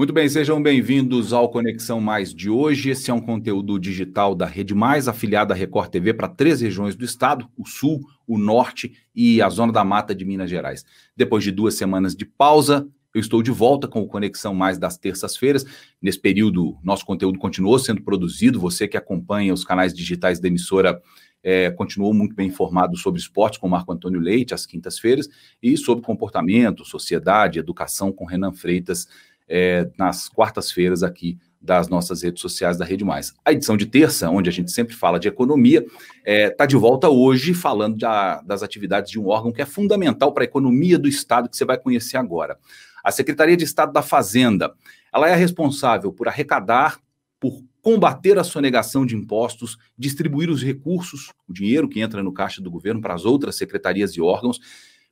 Muito bem, sejam bem-vindos ao Conexão Mais de hoje. Esse é um conteúdo digital da Rede Mais, afiliada à Record TV para três regiões do estado: o Sul, o Norte e a Zona da Mata de Minas Gerais. Depois de duas semanas de pausa, eu estou de volta com o Conexão Mais das terças-feiras. Nesse período, nosso conteúdo continuou sendo produzido. Você que acompanha os canais digitais da emissora é, continuou muito bem informado sobre esportes com Marco Antônio Leite, às quintas-feiras, e sobre comportamento, sociedade, educação com Renan Freitas é, nas quartas-feiras aqui das nossas redes sociais da Rede Mais. A edição de terça, onde a gente sempre fala de economia, está é, tá de volta hoje falando da, das atividades de um órgão que é fundamental para a economia do Estado, que você vai conhecer agora. A Secretaria de Estado da Fazenda. Ela é responsável por arrecadar, por combater a sonegação de impostos, distribuir os recursos, o dinheiro que entra no caixa do governo para as outras secretarias e órgãos,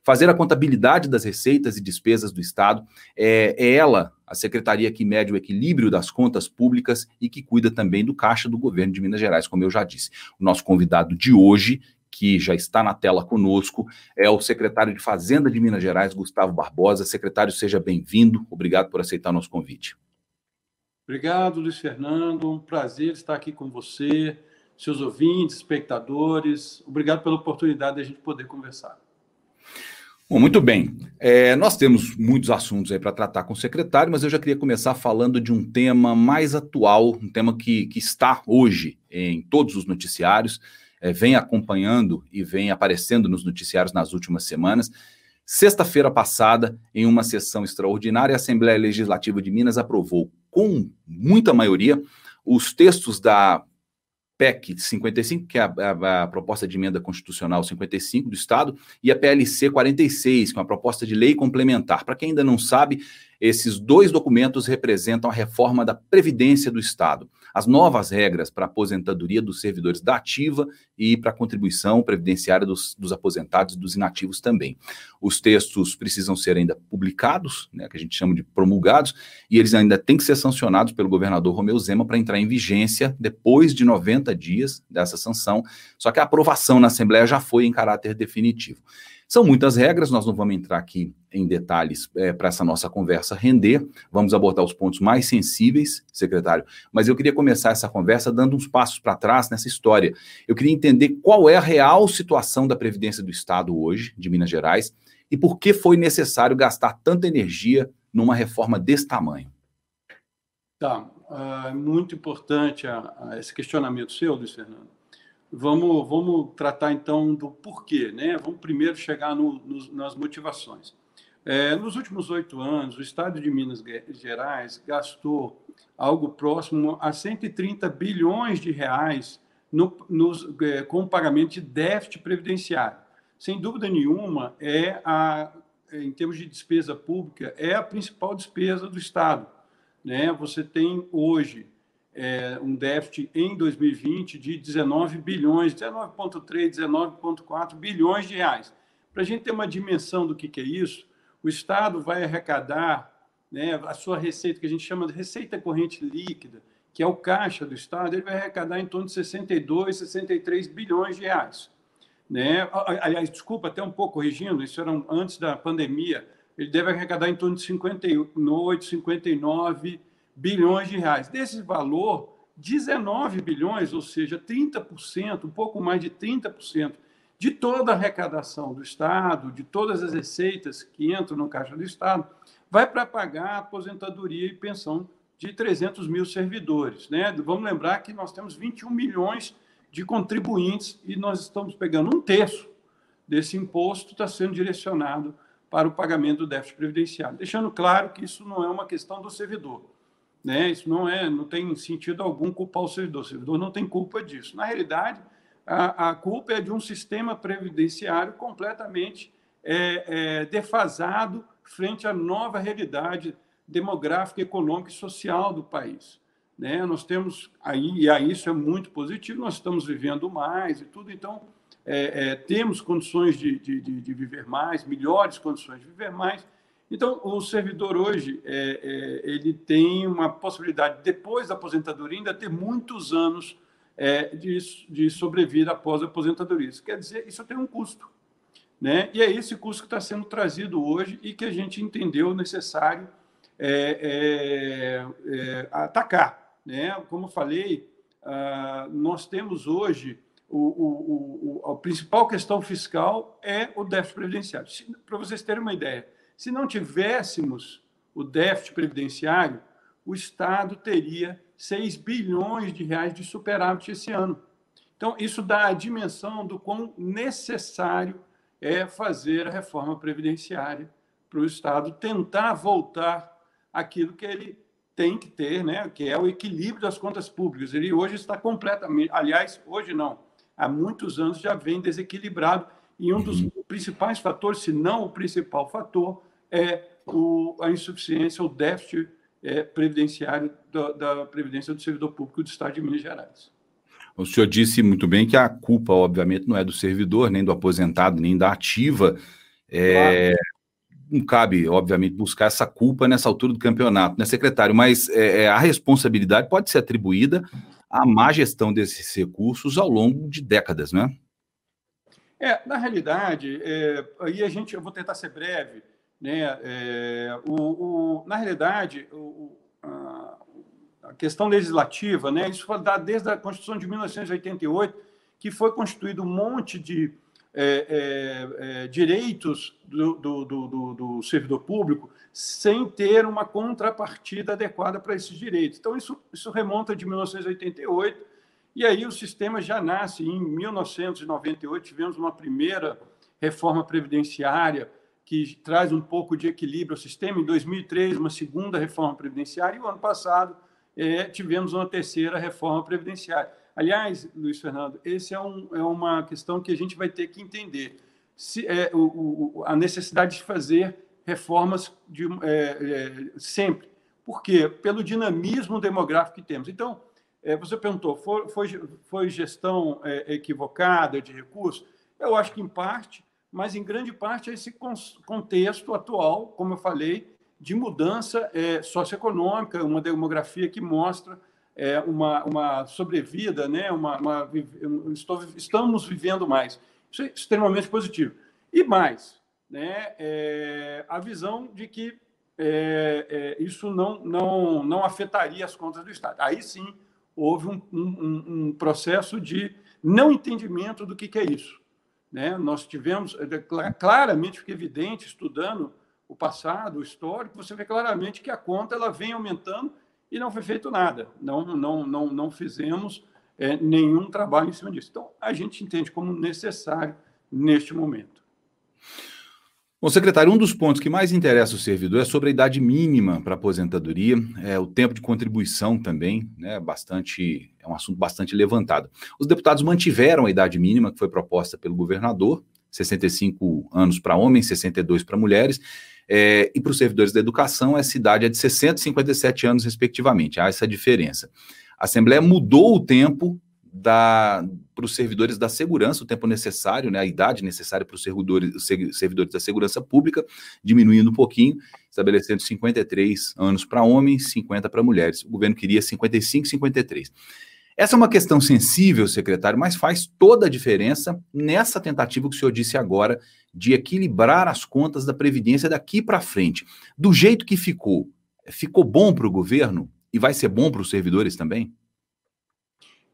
fazer a contabilidade das receitas e despesas do Estado. É, é ela, a secretaria que mede o equilíbrio das contas públicas e que cuida também do caixa do governo de Minas Gerais, como eu já disse. O nosso convidado de hoje, que já está na tela conosco, é o secretário de Fazenda de Minas Gerais, Gustavo Barbosa. Secretário, seja bem-vindo. Obrigado por aceitar nosso convite. Obrigado, Luiz Fernando. Um prazer estar aqui com você, seus ouvintes, espectadores. Obrigado pela oportunidade de a gente poder conversar. Bom, muito bem. É, nós temos muitos assuntos aí para tratar com o secretário, mas eu já queria começar falando de um tema mais atual, um tema que, que está hoje em todos os noticiários, é, vem acompanhando e vem aparecendo nos noticiários nas últimas semanas. Sexta-feira passada, em uma sessão extraordinária, a Assembleia Legislativa de Minas aprovou com muita maioria os textos da PEC 55, que é a, a, a, proposta de emenda constitucional 55 do Estado, e a PLC 46, que é uma proposta de lei complementar. Para quem ainda não sabe, esses dois documentos representam a reforma da Previdência do Estado, as novas regras para a aposentadoria dos servidores da ativa e para a contribuição previdenciária dos, dos aposentados e dos inativos também. Os textos precisam ser ainda publicados, né, que a gente chama de promulgados, e eles ainda têm que ser sancionados pelo governador Romeu Zema para entrar em vigência depois de 90 dias dessa sanção, só que a aprovação na Assembleia já foi em caráter definitivo. São muitas regras, nós não vamos entrar aqui em detalhes é, para essa nossa conversa render, vamos abordar os pontos mais sensíveis, secretário, mas eu queria começar essa conversa dando uns passos para trás nessa história. Eu queria entender qual é a real situação da Previdência do Estado hoje, de Minas Gerais, e por que foi necessário gastar tanta energia numa reforma desse tamanho. Tá, uh, muito importante uh, esse questionamento seu, Luiz Fernando. Vamos, vamos tratar então do porquê, né? Vamos primeiro chegar no, no, nas motivações. É, nos últimos oito anos, o Estado de Minas Gerais gastou algo próximo a 130 bilhões de reais no, nos, é, com pagamento de déficit previdenciário. Sem dúvida nenhuma, é a, em termos de despesa pública, é a principal despesa do Estado. Né? Você tem hoje é, um déficit em 2020 de 19 bilhões, 19,3, 19,4 bilhões de reais. Para a gente ter uma dimensão do que, que é isso, o Estado vai arrecadar né, a sua receita, que a gente chama de receita corrente líquida, que é o caixa do Estado, ele vai arrecadar em torno de 62, 63 bilhões de reais. Né? Aliás, desculpa, até um pouco corrigindo, isso era antes da pandemia, ele deve arrecadar em torno de 58, 59 bilhões de reais. Desse valor, 19 bilhões, ou seja, 30%, um pouco mais de 30% de toda a arrecadação do Estado, de todas as receitas que entram no caixa do Estado, vai para pagar a aposentadoria e pensão de 300 mil servidores. Né? Vamos lembrar que nós temos 21 milhões de contribuintes e nós estamos pegando um terço desse imposto está sendo direcionado para o pagamento do déficit previdenciário. Deixando claro que isso não é uma questão do servidor. Né? Isso não é, não tem sentido algum culpar o servidor. O servidor não tem culpa disso. Na realidade, a, a culpa é de um sistema previdenciário completamente é, é, defasado frente à nova realidade demográfica, econômica e social do país. Né? Nós temos aí, e aí isso é muito positivo, nós estamos vivendo mais e tudo, então é, é, temos condições de, de, de, viver mais, melhores condições de viver mais, então, o servidor hoje é, é, ele tem uma possibilidade, depois da aposentadoria, ainda ter muitos anos é, de, de sobrevida após a aposentadoria. Isso quer dizer, isso tem um custo. Né? E é esse custo que está sendo trazido hoje e que a gente entendeu necessário é, é, é, atacar. Né? Como falei, ah, nós temos hoje o, o, o, a principal questão fiscal é o déficit previdenciário. Para vocês terem uma ideia, se não tivéssemos o déficit previdenciário, o Estado teria 6 bilhões de reais de superávit esse ano. Então, isso dá a dimensão do quão necessário é fazer a reforma previdenciária para o Estado tentar voltar aquilo que ele tem que ter, né, que é o equilíbrio das contas públicas. Ele hoje está completamente, aliás, hoje não, há muitos anos já vem desequilibrado e um dos uhum. principais fatores, se não o principal fator, é o, a insuficiência, o déficit é, previdenciário da, da Previdência do Servidor Público do Estado de Minas Gerais. O senhor disse muito bem que a culpa, obviamente, não é do servidor, nem do aposentado, nem da ativa. É, claro. Não cabe, obviamente, buscar essa culpa nessa altura do campeonato, né, secretário? Mas é, é, a responsabilidade pode ser atribuída à má gestão desses recursos ao longo de décadas, né? É, na realidade, é, aí a gente, eu vou tentar ser breve, né? É, o, o, na realidade, o, a, a, questão legislativa, né? isso foi dado desde a Constituição de 1988, que foi constituído um monte de é, é, é, direitos do, do, do, do, servidor público sem ter uma contrapartida adequada para esses direitos. Então, isso, isso remonta de 1988, e aí o sistema já nasce em 1998, tivemos uma primeira reforma previdenciária que traz um pouco de equilíbrio ao sistema. Em 2003, uma segunda reforma previdenciária, e o ano passado é, tivemos uma terceira reforma previdenciária. Aliás, Luiz Fernando, essa é, um, é uma questão que a gente vai ter que entender. Se, é, o, o, a necessidade de fazer reformas de, é, é, sempre. Por quê? Pelo dinamismo demográfico que temos. Então, é, você perguntou, foi, foi, foi gestão equivocada de recursos? Eu acho que, em parte, mas em grande parte é esse contexto atual, como eu falei, de mudança é, socioeconômica, uma demografia que mostra é, uma, uma sobrevida, né? uma, uma estou, estamos vivendo mais. Isso é extremamente positivo. E mais, né? É, a visão de que é, é, isso não, não, não afetaria as contas do Estado. Aí sim houve um, um, um processo de não entendimento do que, que é isso. Né? Nós tivemos, é, claramente, fica evidente, estudando o passado, o histórico, você vê claramente que a conta ela vem aumentando e não foi feito nada. Não, não, não, não fizemos é, nenhum trabalho em cima disso. Então, a gente entende como necessário neste momento. Bom, secretário, um dos pontos que mais interessa o servidor é sobre a idade mínima para aposentadoria, é o tempo de contribuição também, né? Bastante, é um assunto bastante levantado. Os deputados mantiveram a idade mínima que foi proposta pelo governador, 65 anos para homens, 62 para mulheres, é, e para os servidores da educação, essa idade é de 60 e 57 anos, respectivamente. Há essa diferença. A Assembleia mudou o tempo para os servidores da segurança, o tempo necessário, né, a idade necessária para os servidores, servidores da segurança pública, diminuindo um pouquinho, estabelecendo 53 anos para homens, 50 para mulheres. O governo queria 55 e 53. Essa é uma questão sensível, secretário, mas faz toda a diferença nessa tentativa que o senhor disse agora de equilibrar as contas da Previdência daqui para frente. Do jeito que ficou, ficou bom para o governo e vai ser bom para os servidores também?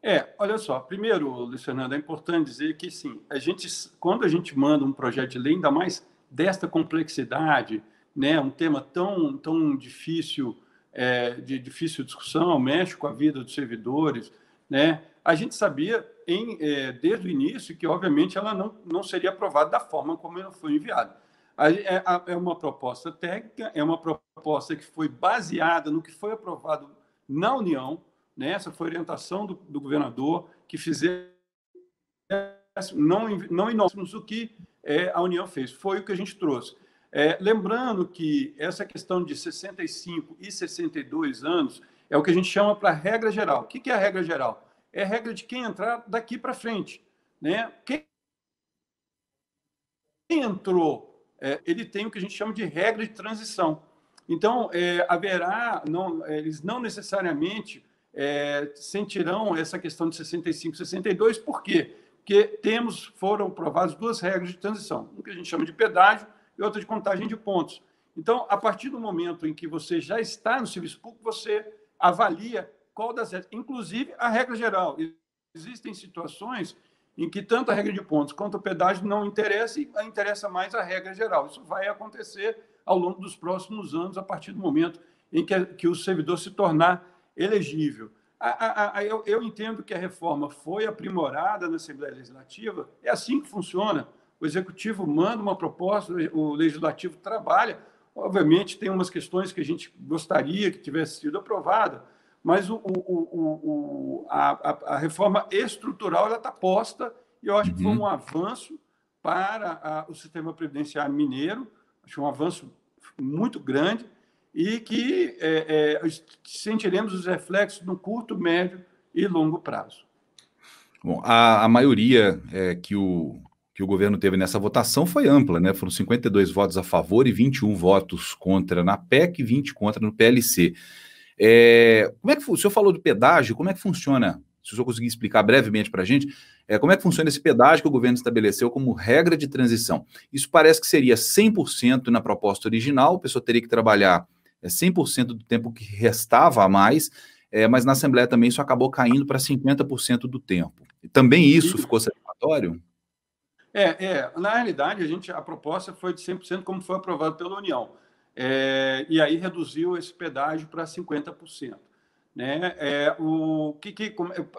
É, olha só, primeiro, Luiz Fernando, é importante dizer que sim, a gente, quando a gente manda um projeto de lei, ainda mais desta complexidade, né, um tema tão, tão difícil, é, de difícil discussão, mexe com a vida dos servidores, né, a gente sabia em, é, desde o início que, obviamente, ela não, não seria aprovada da forma como ela foi enviada. É, é uma proposta técnica, é uma proposta que foi baseada no que foi aprovado na União, né? essa foi a orientação do, do governador, que fizesse, não, não o que é, a União fez, foi o que a gente trouxe. É, lembrando que essa questão de 65 e 62 anos é o que a gente chama para regra geral. O que é a regra geral? É a regra de quem entrar daqui para frente. Né? Quem entrou, é, ele tem o que a gente chama de regra de transição. Então, é, haverá, não, eles não necessariamente é, sentirão essa questão de 65, 62, por quê? Porque temos, foram aprovadas duas regras de transição, uma que a gente chama de pedágio e outra de contagem de pontos. Então, a partir do momento em que você já está no serviço público, você avalia qual das inclusive a regra geral. Existem situações em que tanto a regra de pontos quanto o pedágio não interessa e interessa mais a regra geral. Isso vai acontecer ao longo dos próximos anos, a partir do momento em que, que o servidor se tornar elegível. A, a, a, eu, eu, entendo que a reforma foi aprimorada na Assembleia Legislativa, é assim que funciona. O Executivo manda uma proposta, o Legislativo trabalha. Obviamente, tem umas questões que a gente gostaria que tivesse sido aprovada, mas o, o, o, a, reforma estrutural está posta e eu acho que foi uhum. um avanço para o sistema previdenciário mineiro, acho um avanço muito grande e que é, é, sentiremos os reflexos no curto, médio e longo prazo. Bom, a, a maioria é, que, o, que o governo teve nessa votação foi ampla, né? Foram 52 votos a favor e 21 votos contra na PEC e 20 contra no PLC. É, como é que o senhor falou do pedágio? Como é que funciona? Se o senhor conseguir explicar brevemente para a gente, é, como é que funciona esse pedágio que o governo estabeleceu como regra de transição? Isso parece que seria 100% na proposta original, a pessoa teria que trabalhar 100% é, do tempo que restava a mais, é, mas na Assembleia também isso acabou caindo para 50% do tempo. Também isso ficou satisfatório? É, é, na realidade, a gente a proposta foi de 100% como foi aprovado pela União. É, e aí reduziu esse pedágio para 50%. Né? É, o que, que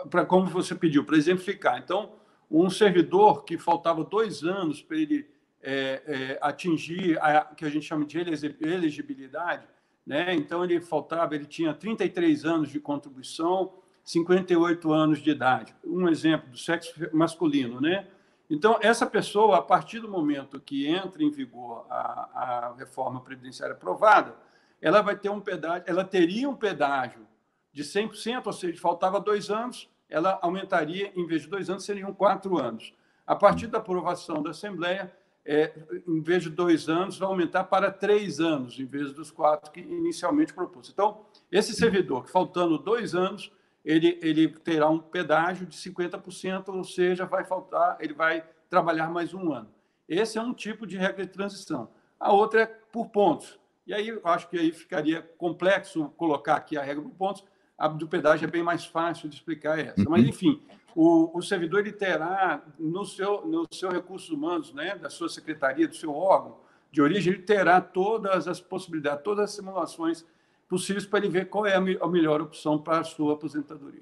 para como você pediu, para exemplificar. Então, um servidor que faltava dois anos para ele é, é, atingir a que a gente chama de elegibilidade, né? Então ele faltava, ele tinha 33 anos de contribuição, 58 anos de idade. Um exemplo do sexo masculino, né? Então, essa pessoa, a partir do momento que entra em vigor a, a reforma previdenciária aprovada, ela vai ter um pedágio, ela teria um pedágio de 100%, ou seja, faltava dois anos, ela aumentaria, em vez de dois anos, seriam quatro anos. A partir da aprovação da Assembleia, é, em vez de dois anos, vai aumentar para três anos, em vez dos quatro que inicialmente propôs. Então, esse servidor, que faltando dois anos, ele, ele terá um pedágio de 50%, ou seja, vai faltar, ele vai trabalhar mais um ano. Esse é um tipo de regra de transição. A outra é por pontos. E aí eu acho que aí ficaria complexo colocar aqui a regra por pontos. A do pedágio é bem mais fácil de explicar essa. Mas, uhum. enfim, o, o servidor ele terá no seu, no seu recursos humanos, né, da sua secretaria, do seu órgão de origem, ele terá todas as possibilidades, todas as simulações possíveis para ele ver qual é a, melhor opção para a sua aposentadoria.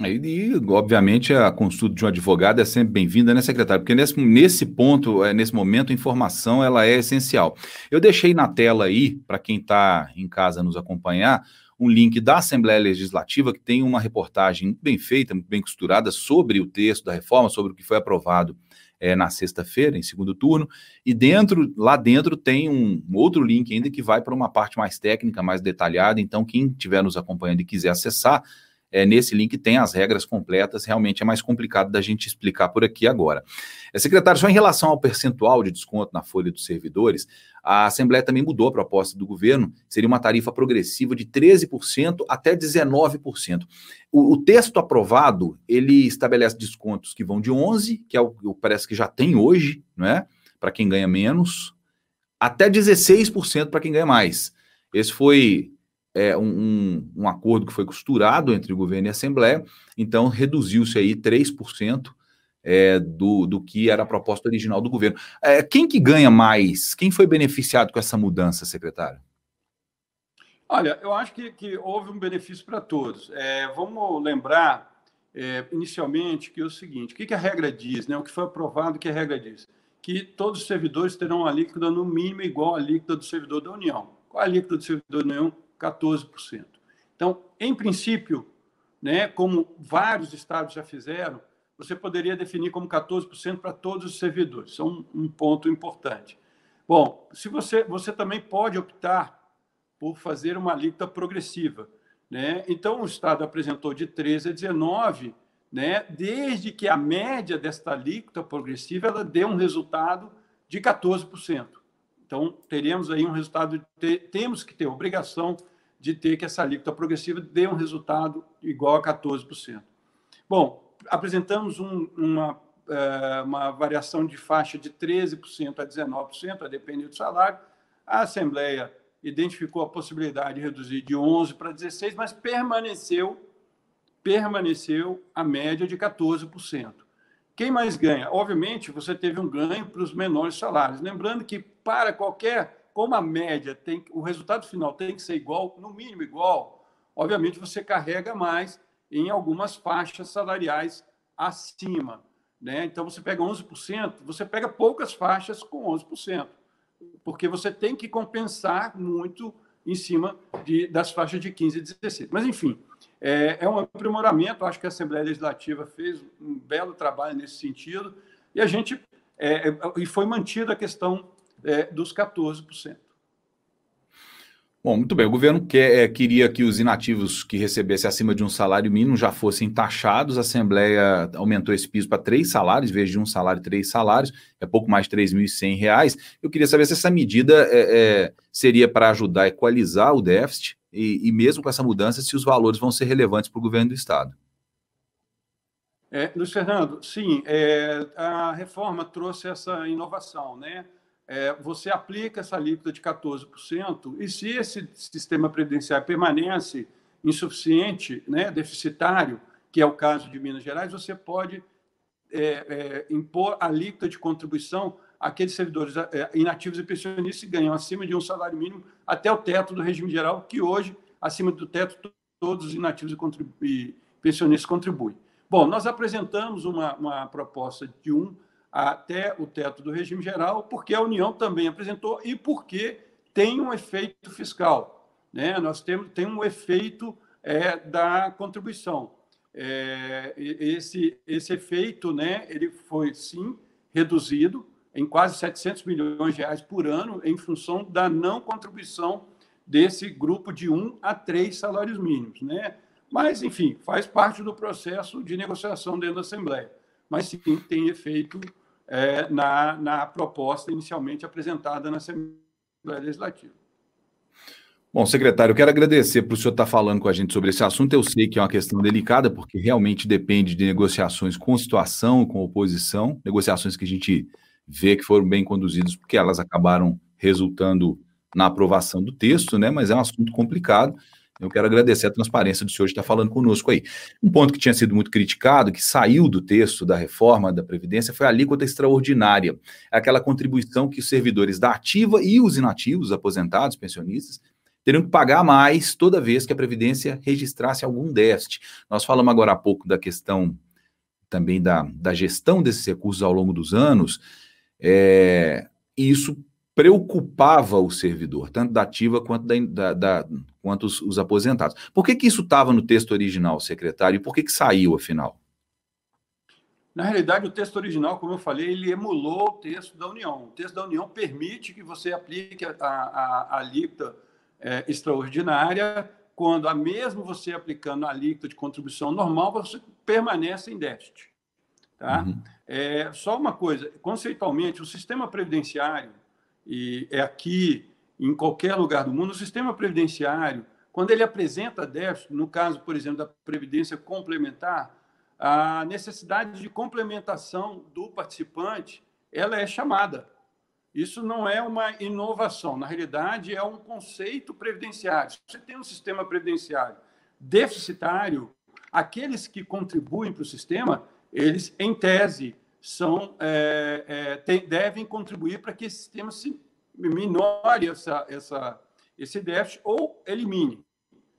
E, obviamente, a consulta de um advogado é sempre bem-vinda, né, secretário? Porque nesse, nesse ponto, é, nesse momento, a informação ela é essencial. Eu deixei na tela aí, para quem está em casa nos acompanhar, um link da Assembleia Legislativa que tem uma reportagem bem feita, bem costurada sobre o texto da reforma, sobre o que foi aprovado é, na sexta-feira, em segundo turno, e dentro, lá dentro tem um, um outro link ainda que vai para uma parte mais técnica, mais detalhada. Então, quem estiver nos acompanhando e quiser acessar, é, nesse link tem as regras completas, realmente é mais complicado da gente explicar por aqui agora. É, secretário, só em relação ao percentual de desconto na folha dos servidores, a Assembleia também mudou a proposta do governo, seria uma tarifa progressiva de 13% até 19%. O, o, texto aprovado, ele estabelece descontos que vão de 11%, que é o que parece que já tem hoje, não é? Para quem ganha menos, até 16% para quem ganha mais. Esse foi é, um, um, acordo que foi costurado entre o governo e a Assembleia, então reduziu-se aí 3% é, do, do que era a proposta original do governo. É, quem que ganha mais? Quem foi beneficiado com essa mudança, secretário? Olha, eu acho que, que houve um benefício para todos. É, vamos lembrar, é, inicialmente, que é o seguinte: o que, que a regra diz, né? o que foi aprovado, que a regra diz? Que todos os servidores terão a líquida no mínimo igual à líquida do servidor da União. Qual a líquida do servidor da União? 14%. Então, em princípio, né, como vários estados já fizeram, você poderia definir como 14% para todos os servidores. Isso é um, um, ponto importante. Bom, se você, você também pode optar por fazer uma alíquota progressiva. Né? Então, o Estado apresentou de 13 a 19, né? desde que a média desta alíquota progressiva ela dê um resultado de 14%. Então, teríamos aí um resultado, temos que ter obrigação de ter que essa alíquota progressiva dê um resultado igual a 14%. Bom, apresentamos um, uma, é, uma variação de faixa de 13% a 19%, a depender do salário. A Assembleia identificou a possibilidade de reduzir de 11 para 16, mas permaneceu permaneceu a média de 14%. Quem mais ganha? Obviamente, você teve um ganho para os menores salários. Lembrando que para qualquer, como a média tem, o resultado final tem que ser igual, no mínimo igual, obviamente você carrega mais em algumas faixas salariais acima. Né? Então, você pega 11%, você pega poucas faixas com 11%, porque você tem que compensar muito em cima de, das faixas de 15 e 16. Mas, enfim, é, é um aprimoramento. Acho que a Assembleia Legislativa fez um belo trabalho nesse sentido e a gente é, é e foi mantida a questão é, dos 14%. Bom, muito bem. O governo quer, é, queria que os inativos que recebessem acima de um salário mínimo já fossem taxados. A Assembleia aumentou esse piso para três salários, em vez de um salário, três salários, é pouco mais de R$ 3.100. Eu queria saber se essa medida é, é, seria para ajudar a equalizar o déficit e, e, mesmo com essa mudança, se os valores vão ser relevantes para o governo do Estado. É, Luiz Fernando, sim, é, a reforma trouxe essa inovação, né? É, você aplica essa alíquota de 14%, e se esse sistema previdenciário permanece insuficiente, né, deficitário, que é o caso de Minas Gerais, você pode é, é, impor alíquota de contribuição àqueles servidores é, inativos e pensionistas que ganham acima de um salário mínimo até o teto do regime geral, que hoje, acima do teto, todos os inativos e, e pensionistas contribuem. Bom, nós apresentamos uma, uma proposta de um até o teto do regime geral, porque a União também apresentou e porque tem um efeito fiscal. Né? Nós temos tem um efeito é, da contribuição. É, esse, esse efeito né, ele foi, sim, reduzido em quase 700 milhões de reais por ano em função da não contribuição desse grupo de um a três salários mínimos. Né? Mas, enfim, faz parte do processo de negociação dentro da Assembleia. Mas, sim, tem efeito é, na, na proposta inicialmente apresentada na Assembleia Legislativa. Bom, secretário, eu quero agradecer por o senhor estar falando com a gente sobre esse assunto. Eu sei que é uma questão delicada, porque realmente depende de negociações com situação, com oposição, negociações que a gente vê que foram bem conduzidas, porque elas acabaram resultando na aprovação do texto, né? Mas é um assunto complicado. Eu quero agradecer a transparência do senhor de estar falando conosco aí. Um ponto que tinha sido muito criticado, que saiu do texto da reforma da Previdência, foi a alíquota extraordinária. Aquela contribuição que os servidores da ativa e os inativos, aposentados, pensionistas, teriam que pagar mais toda vez que a Previdência registrasse algum déficit. Nós falamos agora há pouco da questão também da, da gestão desses recursos ao longo dos anos. É, isso preocupava o servidor, tanto da ativa quanto, da, da, da quanto os, os, aposentados. Por que, que isso estava no texto original, secretário, e por que, que saiu, afinal? Na realidade, o texto original, como eu falei, ele emulou o texto da União. O texto da União permite que você aplique a, a, a alíquota é, extraordinária quando, a mesmo você aplicando a alíquota de contribuição normal, você permanece em déficit. Tá? Uhum. É, só uma coisa, conceitualmente, o sistema previdenciário, e é aqui, em qualquer lugar do mundo, o sistema previdenciário, quando ele apresenta déficit, no caso, por exemplo, da previdência complementar, a necessidade de complementação do participante, ela é chamada. Isso não é uma inovação, na realidade é um conceito previdenciário. Se você tem um sistema previdenciário deficitário, aqueles que contribuem para o sistema, eles, em tese, são, é, é, tem, devem contribuir para que esse sistema se minore essa, essa, esse déficit ou elimine.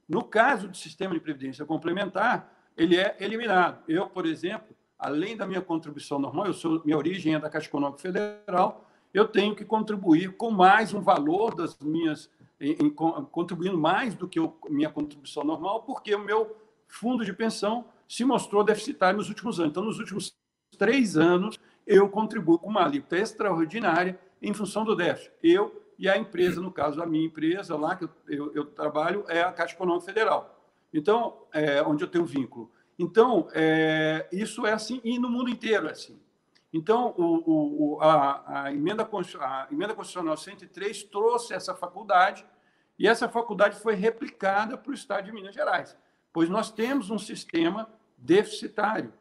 No caso do sistema de previdência complementar, ele é eliminado. Eu, por exemplo, além da minha contribuição normal, eu sou, minha origem é da Caixa Econômica Federal, eu tenho que contribuir com mais um valor das minhas, em, em, contribuindo mais do que a minha contribuição normal, porque o meu fundo de pensão se mostrou deficitário nos últimos anos. Então, nos últimos três anos, eu contribuo com uma alíquota extraordinária em função do déficit. Eu e a empresa, no caso, a minha empresa lá que eu, eu, eu trabalho, é a Caixa Econômica Federal. Então, é, onde eu tenho vínculo. Então, é, isso é assim, e no mundo inteiro é assim. Então, o, o, a, a, emenda, a emenda constitucional 103 trouxe essa faculdade, e essa faculdade foi replicada para o Estado de Minas Gerais, pois nós temos um sistema deficitário.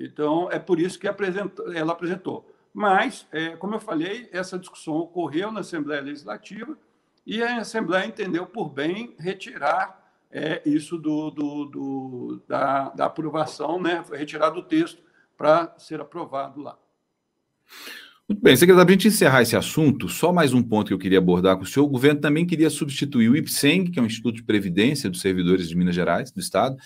Então, é por isso que ela apresentou. Mas, é, como eu falei, essa discussão ocorreu na Assembleia Legislativa e a Assembleia entendeu por bem retirar é, isso do, do, do da, da, aprovação, né? foi retirado do texto para ser aprovado lá. Muito bem, secretário, para a gente encerrar esse assunto, só mais um ponto que eu queria abordar com o senhor. O governo também queria substituir o IPSENG, que é um Instituto de Previdência dos Servidores de Minas Gerais, do Estado,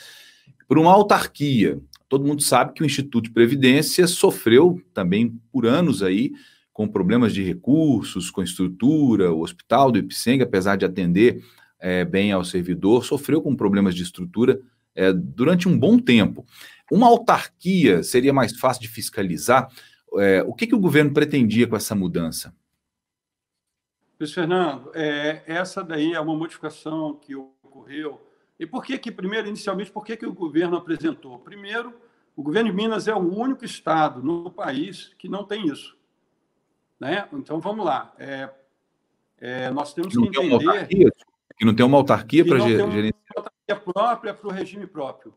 por uma autarquia. Todo mundo sabe que o Instituto de Previdência sofreu também por anos aí com problemas de recursos, com estrutura, o hospital do IPSENG, apesar de atender é, bem ao servidor, sofreu com problemas de estrutura é, durante um bom tempo. Uma autarquia seria mais fácil de fiscalizar. É, o que, que o governo pretendia com essa mudança? Luiz Fernando, é, essa daí é uma modificação que ocorreu. E por que que, primeiro, inicialmente, por que que o governo apresentou? Primeiro, o governo de Minas é o único estado no país que não tem isso. Né? Então, vamos lá. É, é, nós temos que, que entender... Que não tem uma autarquia para gerenciar. Uma autarquia própria para o regime próprio.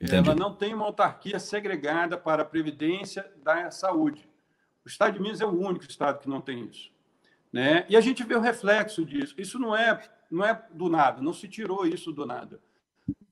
Entendi. Ela não tem uma autarquia segregada para a previdência da saúde. O Estado de Minas é o único estado que não tem isso. Né? E a gente vê o reflexo disso. Isso não é, não é do nada, não se tirou isso do nada.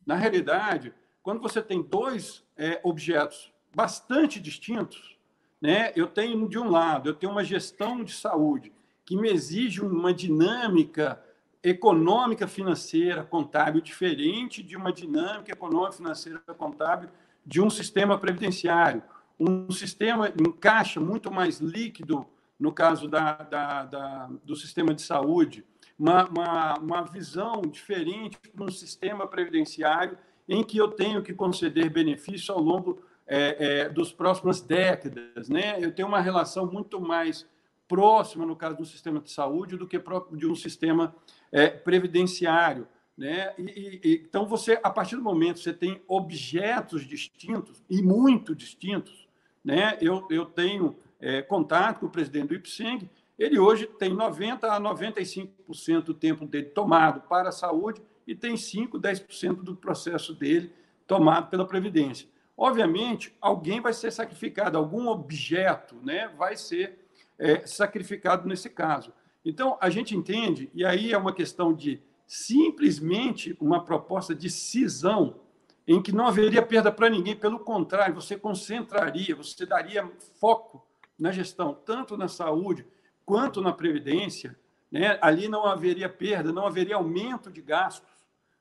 Na realidade, quando você tem dois é, objetos bastante distintos, né? eu tenho, de um lado, eu tenho uma gestão de saúde que me exige uma dinâmica econômica financeira contábil diferente de uma dinâmica econômica financeira contábil de um sistema previdenciário. Um sistema em caixa muito mais líquido, no caso da, da, da do sistema de saúde, uma, uma, uma visão diferente para um sistema previdenciário em que eu tenho que conceder benefício ao longo é, é, dos próximas décadas. Né? Eu tenho uma relação muito mais próxima, no caso do sistema de saúde, do que de um sistema é, previdenciário. Né? E, e, então, você, a partir do momento que você tem objetos distintos, e muito distintos, né? eu, eu tenho é, contato com o presidente do IPSENG, ele hoje tem 90% a 95% do tempo dele tomado para a saúde e tem 5%, 10% do processo dele tomado pela Previdência. Obviamente, alguém vai ser sacrificado, algum objeto né, vai ser é, sacrificado nesse caso. Então, a gente entende, e aí é uma questão de simplesmente uma proposta de cisão, em que não haveria perda para ninguém, pelo contrário, você concentraria, você daria foco na gestão, tanto na saúde quanto na previdência, né? ali não haveria perda, não haveria aumento de gastos,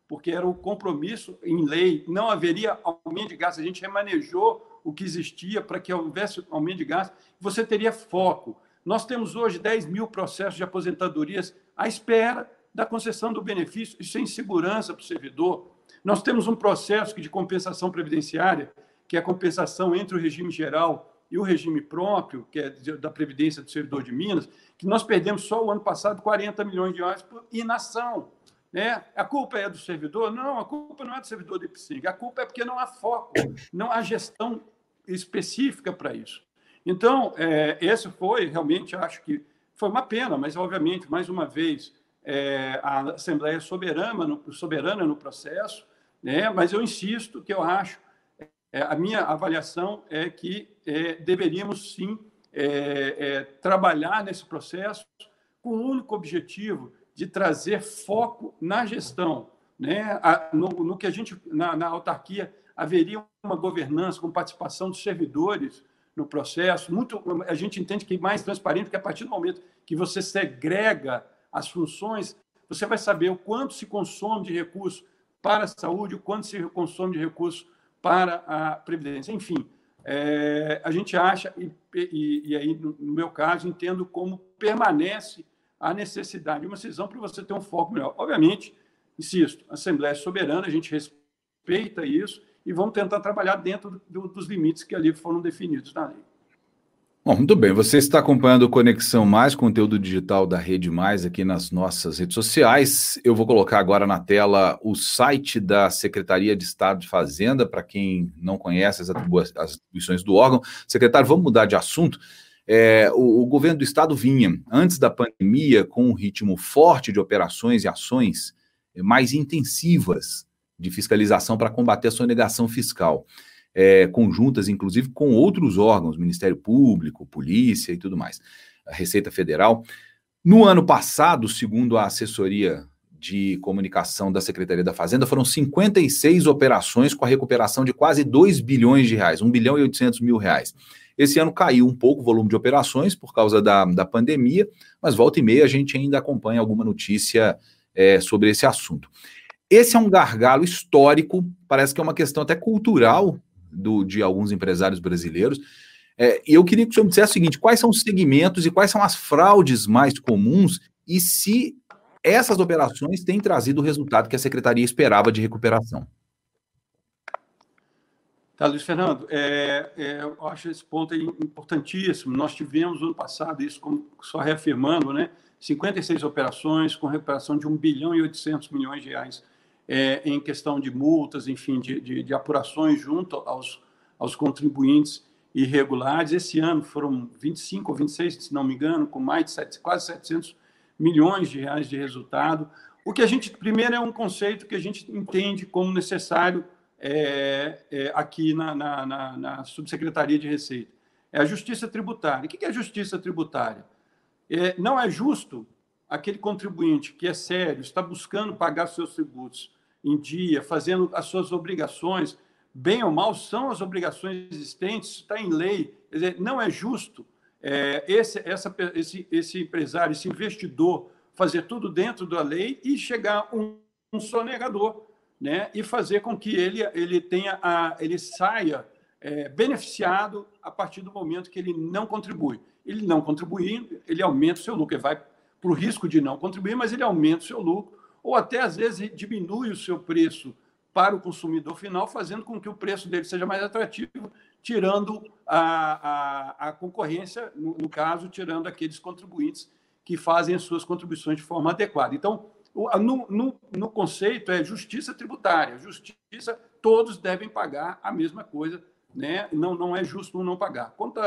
porque era o compromisso em lei, não haveria aumento de gastos, a gente remanejou o que existia para que houvesse aumento de gastos, você teria foco. Nós temos hoje 10 mil processos de aposentadorias à espera da concessão do benefício, e sem segurança para o servidor. Nós temos um processo de compensação previdenciária, que é a compensação entre o regime geral e o regime próprio, que é da Previdência do Servidor de Minas, que nós perdemos só o ano passado 40 milhões de reais por inação. Né? A culpa é do servidor? Não, a culpa não é do servidor do IPSIG, a culpa é porque não há foco, não há gestão específica para isso. Então, é, esse foi realmente, acho que foi uma pena, mas obviamente, mais uma vez, é, a Assembleia é soberana no, soberana no processo, né? mas eu insisto que eu acho, é, a minha avaliação é que é, deveríamos sim é, é, trabalhar nesse processo com o único objetivo de trazer foco na gestão. Né? A, no, no, que a gente, na, na autarquia, haveria uma governança com participação dos servidores, no processo. Muito, a gente entende que é mais transparente, porque a partir do momento que você segrega as funções, você vai saber o quanto se consome de recursos para a saúde, o quanto se consome de recursos para a previdência. Enfim, é, a gente acha, e, e, e, aí, no meu caso, entendo como permanece a necessidade de uma cisão para você ter um foco melhor. Obviamente, insisto, a Assembleia é soberana, a gente respeita isso, e vamos tentar trabalhar dentro do, dos limites que ali foram definidos na lei. Bom, muito bem. Você está acompanhando o Conexão Mais, conteúdo digital da Rede Mais aqui nas nossas redes sociais. Eu vou colocar agora na tela o site da Secretaria de Estado de Fazenda, para quem não conhece as, atribuições do órgão. Secretário, vamos mudar de assunto. É, o, o, governo do estado vinha, antes da pandemia, com um ritmo forte de operações e ações mais intensivas de fiscalização para combater a sonegação fiscal. É, conjuntas, inclusive, com outros órgãos, Ministério Público, Polícia e tudo mais, a Receita Federal. No ano passado, segundo a assessoria de comunicação da Secretaria da Fazenda, foram 56 operações com a recuperação de quase 2 bilhões de reais, 1 bilhão e 800 mil reais. Esse ano caiu um pouco o volume de operações por causa da, da pandemia, mas volta e meia a gente ainda acompanha alguma notícia é, sobre esse assunto. Esse é um gargalo histórico, parece que é uma questão até cultural do, de alguns empresários brasileiros. É, e eu queria que o senhor me dissesse o seguinte: quais são os segmentos e quais são as fraudes mais comuns e se essas operações têm trazido o resultado que a secretaria esperava de recuperação? Tá, Luiz Fernando, é, é, eu acho esse ponto importantíssimo. Nós tivemos no ano passado, isso como, só reafirmando, né, 56 operações com recuperação de 1 bilhão e 800 milhões de reais é, em questão de multas, enfim, de, de, de, apurações junto aos, aos contribuintes irregulares. Esse ano foram 25 ou 26, se não me engano, com mais de 7, quase 700 milhões de reais de resultado. O que a gente, primeiro, é um conceito que a gente entende como necessário é, é, aqui na, na, na, na, Subsecretaria de Receita. É a justiça tributária. O que é justiça tributária? É, não é justo aquele contribuinte que é sério, está buscando pagar seus tributos, em dia, fazendo as suas obrigações, bem ou mal, são as obrigações existentes, está em lei. Dizer, não é justo é, esse, essa, esse, esse empresário, esse investidor, fazer tudo dentro da lei e chegar um, um sonegador né, e fazer com que ele, ele, tenha a, ele saia é, beneficiado a partir do momento que ele não contribui. Ele não contribuindo, ele aumenta o seu lucro, ele vai para o risco de não contribuir, mas ele aumenta o seu lucro ou até às vezes diminui o seu preço para o consumidor final, fazendo com que o preço dele seja mais atrativo, tirando a, a, a concorrência, no, no, caso, tirando aqueles contribuintes que fazem as suas contribuições de forma adequada. Então, no, no, no conceito é justiça tributária. Justiça, todos devem pagar a mesma coisa, né? não, não é justo um não pagar. Quanto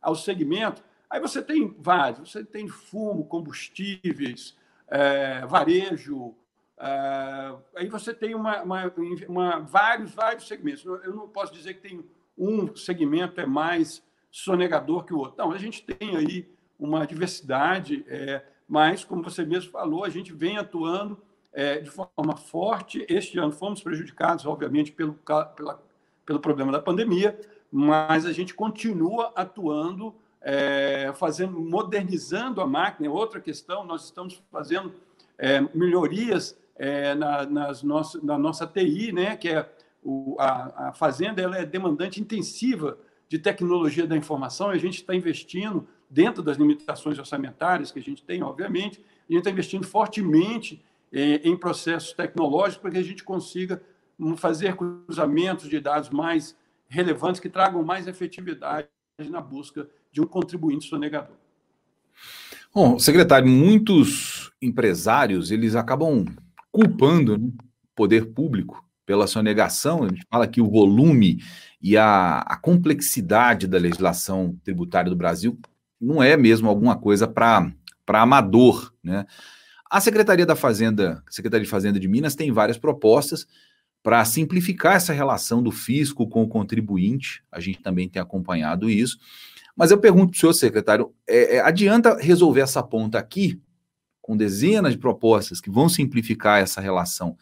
ao segmento, aí você tem vários, você tem fumo, combustíveis, é, varejo. É, aí você tem uma, uma, uma, vários, vários segmentos. Eu não posso dizer que tem um segmento é mais sonegador que o outro. Não, a gente tem aí uma diversidade, é, mas, como você mesmo falou, a gente vem atuando é, de forma forte. Este ano fomos prejudicados, obviamente, pelo, pela, pelo problema da pandemia, mas a gente continua atuando é, fazendo, modernizando a máquina. É outra questão, nós estamos fazendo é, melhorias é, na, nas nossa, na nossa TI, né, que é o, a, a fazenda ela é demandante intensiva de tecnologia da informação, e a gente está investindo dentro das limitações orçamentárias que a gente tem, obviamente, a gente está investindo fortemente é, em processos tecnológicos para que a gente consiga fazer cruzamentos de dados mais relevantes que tragam mais efetividade na busca de um contribuinte sonegador. Bom, secretário, muitos empresários eles acabam culpando né, o poder público pela sonegação. A gente fala que o volume e a, a complexidade da legislação tributária do Brasil não é mesmo alguma coisa para amador, né? A Secretaria da Fazenda, Secretaria de Fazenda de Minas tem várias propostas para simplificar essa relação do fisco com o contribuinte. A gente também tem acompanhado isso. Mas eu pergunto para o senhor, secretário, é, é, adianta resolver essa ponta aqui, com dezenas de propostas que vão simplificar essa relação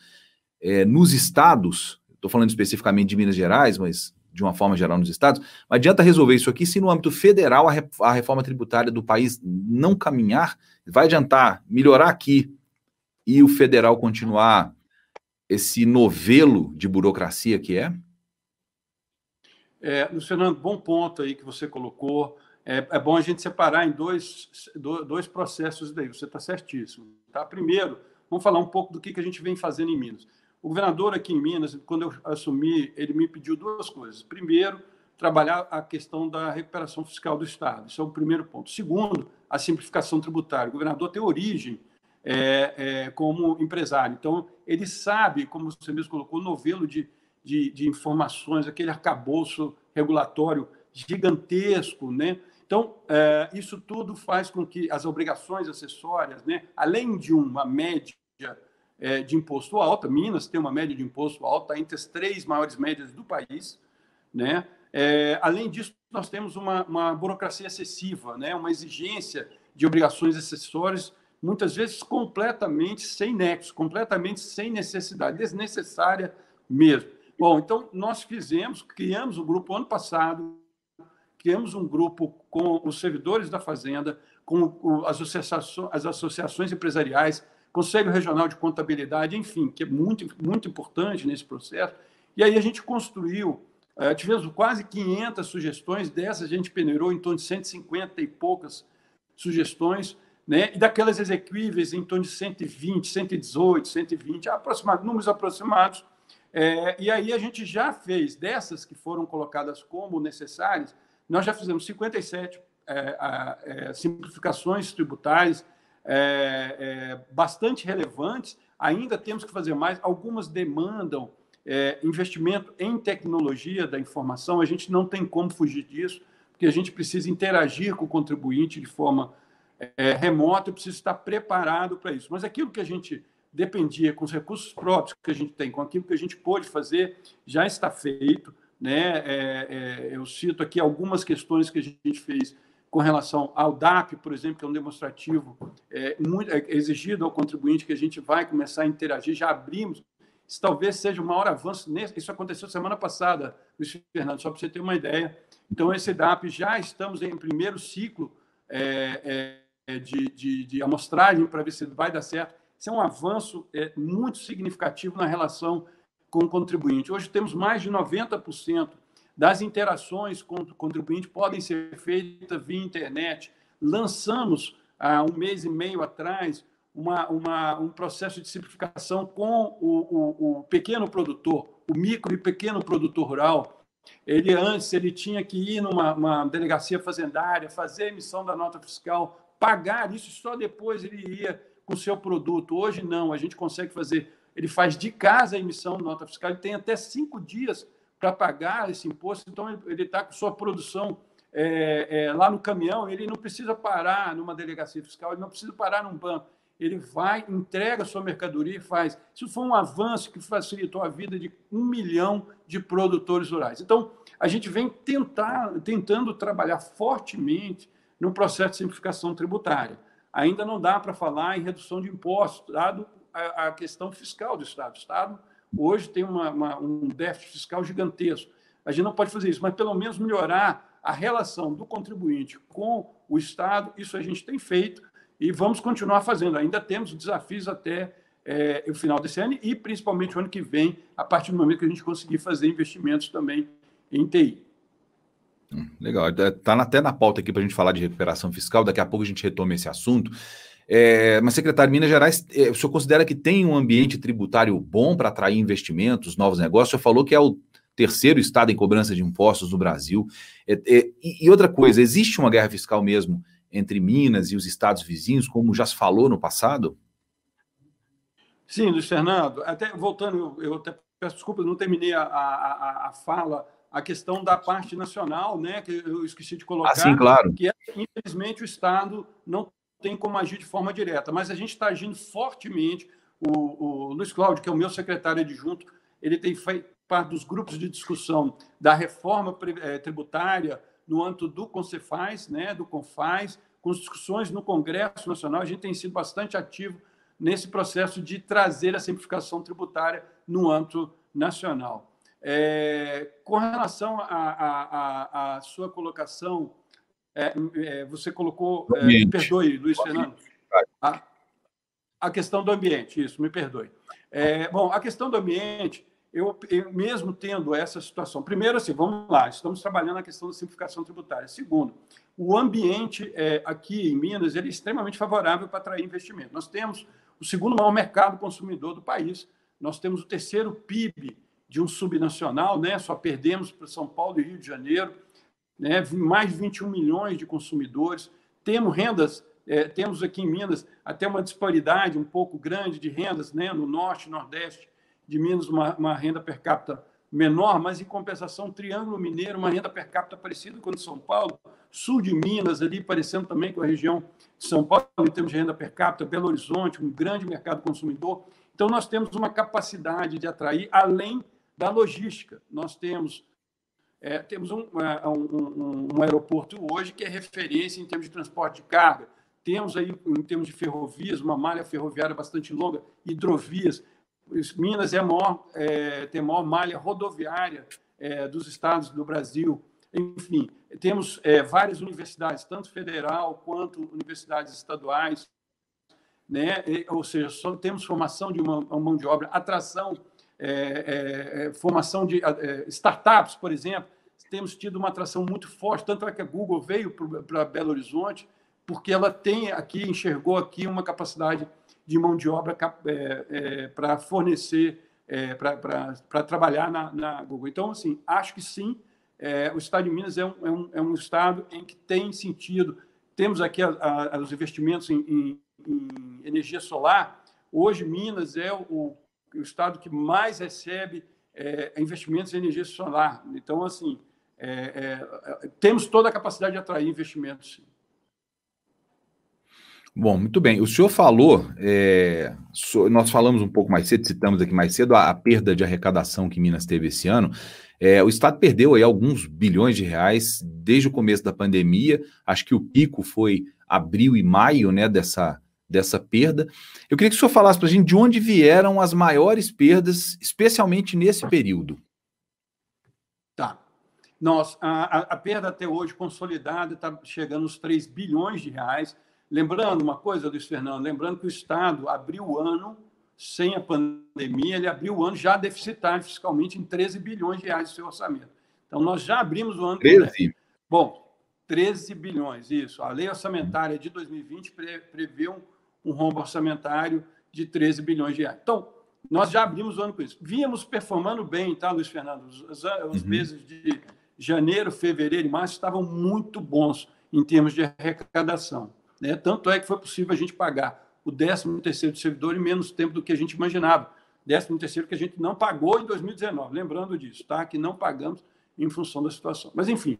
é, nos estados, estou falando especificamente de Minas Gerais, mas de uma forma geral nos estados, mas adianta resolver isso aqui se no âmbito federal a, re, a reforma tributária do país não caminhar, vai adiantar melhorar aqui e o federal continuar esse novelo de burocracia que é? É, Fernando, bom ponto aí que você colocou. É, é bom a gente separar em dois, dois processos daí. Você está certíssimo. Tá? Primeiro, vamos falar um pouco do que, que a gente vem fazendo em Minas. O governador aqui em Minas, quando eu assumi, ele me pediu duas coisas. Primeiro, trabalhar a questão da recuperação fiscal do Estado. Isso é o primeiro ponto. Segundo, a simplificação tributária. O governador tem origem é, é, como empresário. Então, ele sabe, como você mesmo colocou, o novelo de de, de informações, aquele arcabouço regulatório gigantesco, né? Então, é, isso tudo faz com que as obrigações acessórias, né, além de uma média é, de imposto alta, Minas tem uma média de imposto alta entre as três maiores médias do país, Né? É, além disso, nós temos uma, uma burocracia excessiva, né? uma exigência de obrigações acessórias, muitas vezes completamente sem nexo, completamente sem necessidade, desnecessária mesmo. Bom, então nós fizemos, criamos um grupo ano passado, criamos um grupo com os servidores da Fazenda, com as associações, as associações empresariais, Conselho Regional de Contabilidade, enfim, que é muito, muito importante nesse processo. E aí a gente construiu, eh, tivemos quase 500 sugestões, dessas a gente peneirou em torno de 150 e poucas sugestões, né? e daquelas exequíveis em torno de 120, 118, 120, aproximado, números aproximados. É, e aí a gente já fez, dessas que foram colocadas como necessárias, nós já fizemos 57 é, é, simplificações tributárias, é, é, bastante relevantes, ainda temos que fazer mais. Algumas demandam é, investimento em tecnologia da informação, a gente não tem como fugir disso, porque a gente precisa interagir com o contribuinte de forma remota, eu preciso estar preparado para isso. Mas aquilo que a gente dependia com os recursos próprios que a gente tem, com aquilo que a gente pôde fazer, já está feito. Né? É, é, eu cito aqui algumas questões que a gente fez com relação ao DAP, por exemplo, que é um demonstrativo é, muito, é, exigido ao contribuinte, que a gente vai começar a interagir, já abrimos. Isso talvez seja o maior avanço. Nesse, isso aconteceu semana passada, Luiz Fernando, só para você ter uma ideia. Então, esse DAP já estamos em primeiro ciclo é, é, de, de, de, amostragem para ver se vai dar certo. Isso é um avanço é, muito significativo na relação com o contribuinte. Hoje temos mais de 90% das interações com o contribuinte podem ser feitas via internet. Lançamos, há um mês e meio atrás, uma, uma, um processo de simplificação com o, o, o, pequeno produtor, o micro e pequeno produtor rural. Ele antes ele tinha que ir numa delegacia fazendária, fazer a emissão da nota fiscal, pagar isso, só depois ele ia com o seu produto. Hoje não, a gente consegue fazer. Ele faz de casa a emissão da nota fiscal, ele tem até cinco dias para pagar esse imposto, então ele está com sua produção é, é, lá no caminhão, ele não precisa parar numa delegacia fiscal, ele não precisa parar num banco. Ele vai, entrega a sua mercadoria e faz. Isso foi um avanço que facilitou a vida de um milhão de produtores rurais. Então, a gente vem tentar, tentando trabalhar fortemente no processo de simplificação tributária. Ainda não dá para falar em redução de impostos, dado a, a questão fiscal do Estado. O Estado hoje tem uma, uma, um déficit fiscal gigantesco. A gente não pode fazer isso, mas pelo menos melhorar a relação do contribuinte com o Estado, isso a gente tem feito e vamos continuar fazendo. Ainda temos desafios até é, o final desse ano e principalmente o ano que vem, a partir do momento que a gente conseguir fazer investimentos também em TI. Legal, está até na pauta aqui para a gente falar de recuperação fiscal, daqui a pouco a gente retoma esse assunto. É, mas, secretário, Minas Gerais, é, o senhor considera que tem um ambiente tributário bom para atrair investimentos, novos negócios? O senhor falou que é o terceiro estado em cobrança de impostos no Brasil. É, é, e, outra coisa, existe uma guerra fiscal mesmo entre Minas e os estados vizinhos, como já se falou no passado? Sim, Luiz Fernando. Até voltando, eu até peço desculpas, não terminei a, a, a fala a questão da parte nacional, né, que eu esqueci de colocar, ah, sim, claro. que é, infelizmente o Estado não tem como agir de forma direta, mas a gente está agindo fortemente. O, o Luiz Cláudio, que é o meu secretário adjunto, ele tem feito parte dos grupos de discussão da reforma eh, tributária no âmbito do Concefaz, né, do Confaz, com discussões no Congresso Nacional. A gente tem sido bastante ativo nesse processo de trazer a simplificação tributária no âmbito nacional. É, com relação à sua colocação é, é, você colocou, é, me perdoe, Luiz Fernando, a, a, questão do ambiente, isso, me perdoe. É, bom, a questão do ambiente, eu, eu, mesmo tendo essa situação, primeiro, assim, vamos lá, estamos trabalhando na questão da simplificação tributária. Segundo, o ambiente é, aqui em Minas ele é extremamente favorável para atrair investimento. Nós temos o segundo maior mercado consumidor do país, nós temos o terceiro PIB de um subnacional, né? só perdemos para São Paulo e Rio de Janeiro né? mais de 21 milhões de consumidores. Temos rendas, é, temos aqui em Minas até uma disparidade um pouco grande de rendas, né? no norte e nordeste de Minas, uma, uma renda per capita menor, mas em compensação, Triângulo Mineiro, uma renda per capita parecida com a de São Paulo, sul de Minas, ali parecendo também com a região de São Paulo, em termos de renda per capita, Belo Horizonte, um grande mercado consumidor. Então, nós temos uma capacidade de atrair além da logística. Nós temos É, temos um, um, um, um, aeroporto hoje que é referência em termos de transporte de carga. Temos aí, em termos de ferrovias, uma malha ferroviária bastante longa, hidrovias. Minas é maior, é, tem a maior malha rodoviária é, dos estados do Brasil. Enfim, temos é, várias universidades, tanto federal quanto universidades estaduais, né? ou seja, só temos formação de uma mão de obra, atração, é, é, é formação de é, startups, por exemplo. Temos tido uma atração muito forte, tanto é que a Google veio para Belo Horizonte, porque ela tem aqui, enxergou aqui uma capacidade de mão de obra é, para fornecer, para trabalhar na, na, Google. Então, assim, acho que sim, o Estado de Minas é um, é um, é um Estado em que tem sentido. Temos aqui a, a, os investimentos em, em em energia solar, hoje Minas é o, o estado que mais recebe é, investimentos em energia solar. Então, assim, é, é, temos toda a capacidade de atrair investimentos. Bom, muito bem. O senhor falou, é, so, nós falamos um pouco mais cedo, citamos aqui mais cedo a, a perda de arrecadação que Minas teve esse ano. É, o Estado perdeu aí alguns bilhões de reais desde o começo da pandemia. Acho que o pico foi abril e maio né, dessa, dessa perda. Eu queria que o senhor falasse para a gente de onde vieram as maiores perdas, especialmente nesse período. Tá. Nós, a, a perda até hoje consolidada está chegando aos 3 bilhões de reais. Lembrando uma coisa, Luiz Fernando, lembrando que o Estado abriu o ano sem a pandemia, ele abriu o ano já deficitário fiscalmente em 13 bilhões de reais do seu orçamento. Então, nós já abrimos o ano. 13? Bom, 13 bilhões, isso. A lei orçamentária de 2020 prevê um, um rombo orçamentário de 13 bilhões de reais. Então, nós já abrimos o ano com isso. Víamos performando bem, tá, Luiz Fernando? Os, os uhum. meses de janeiro, fevereiro e março estavam muito bons em termos de arrecadação. Né? Tanto é que foi possível a gente pagar o 13 terceiro do servidor em menos tempo do que a gente imaginava. 13 terceiro que a gente não pagou em 2019, lembrando disso, tá? que não pagamos em função da situação. Mas, enfim,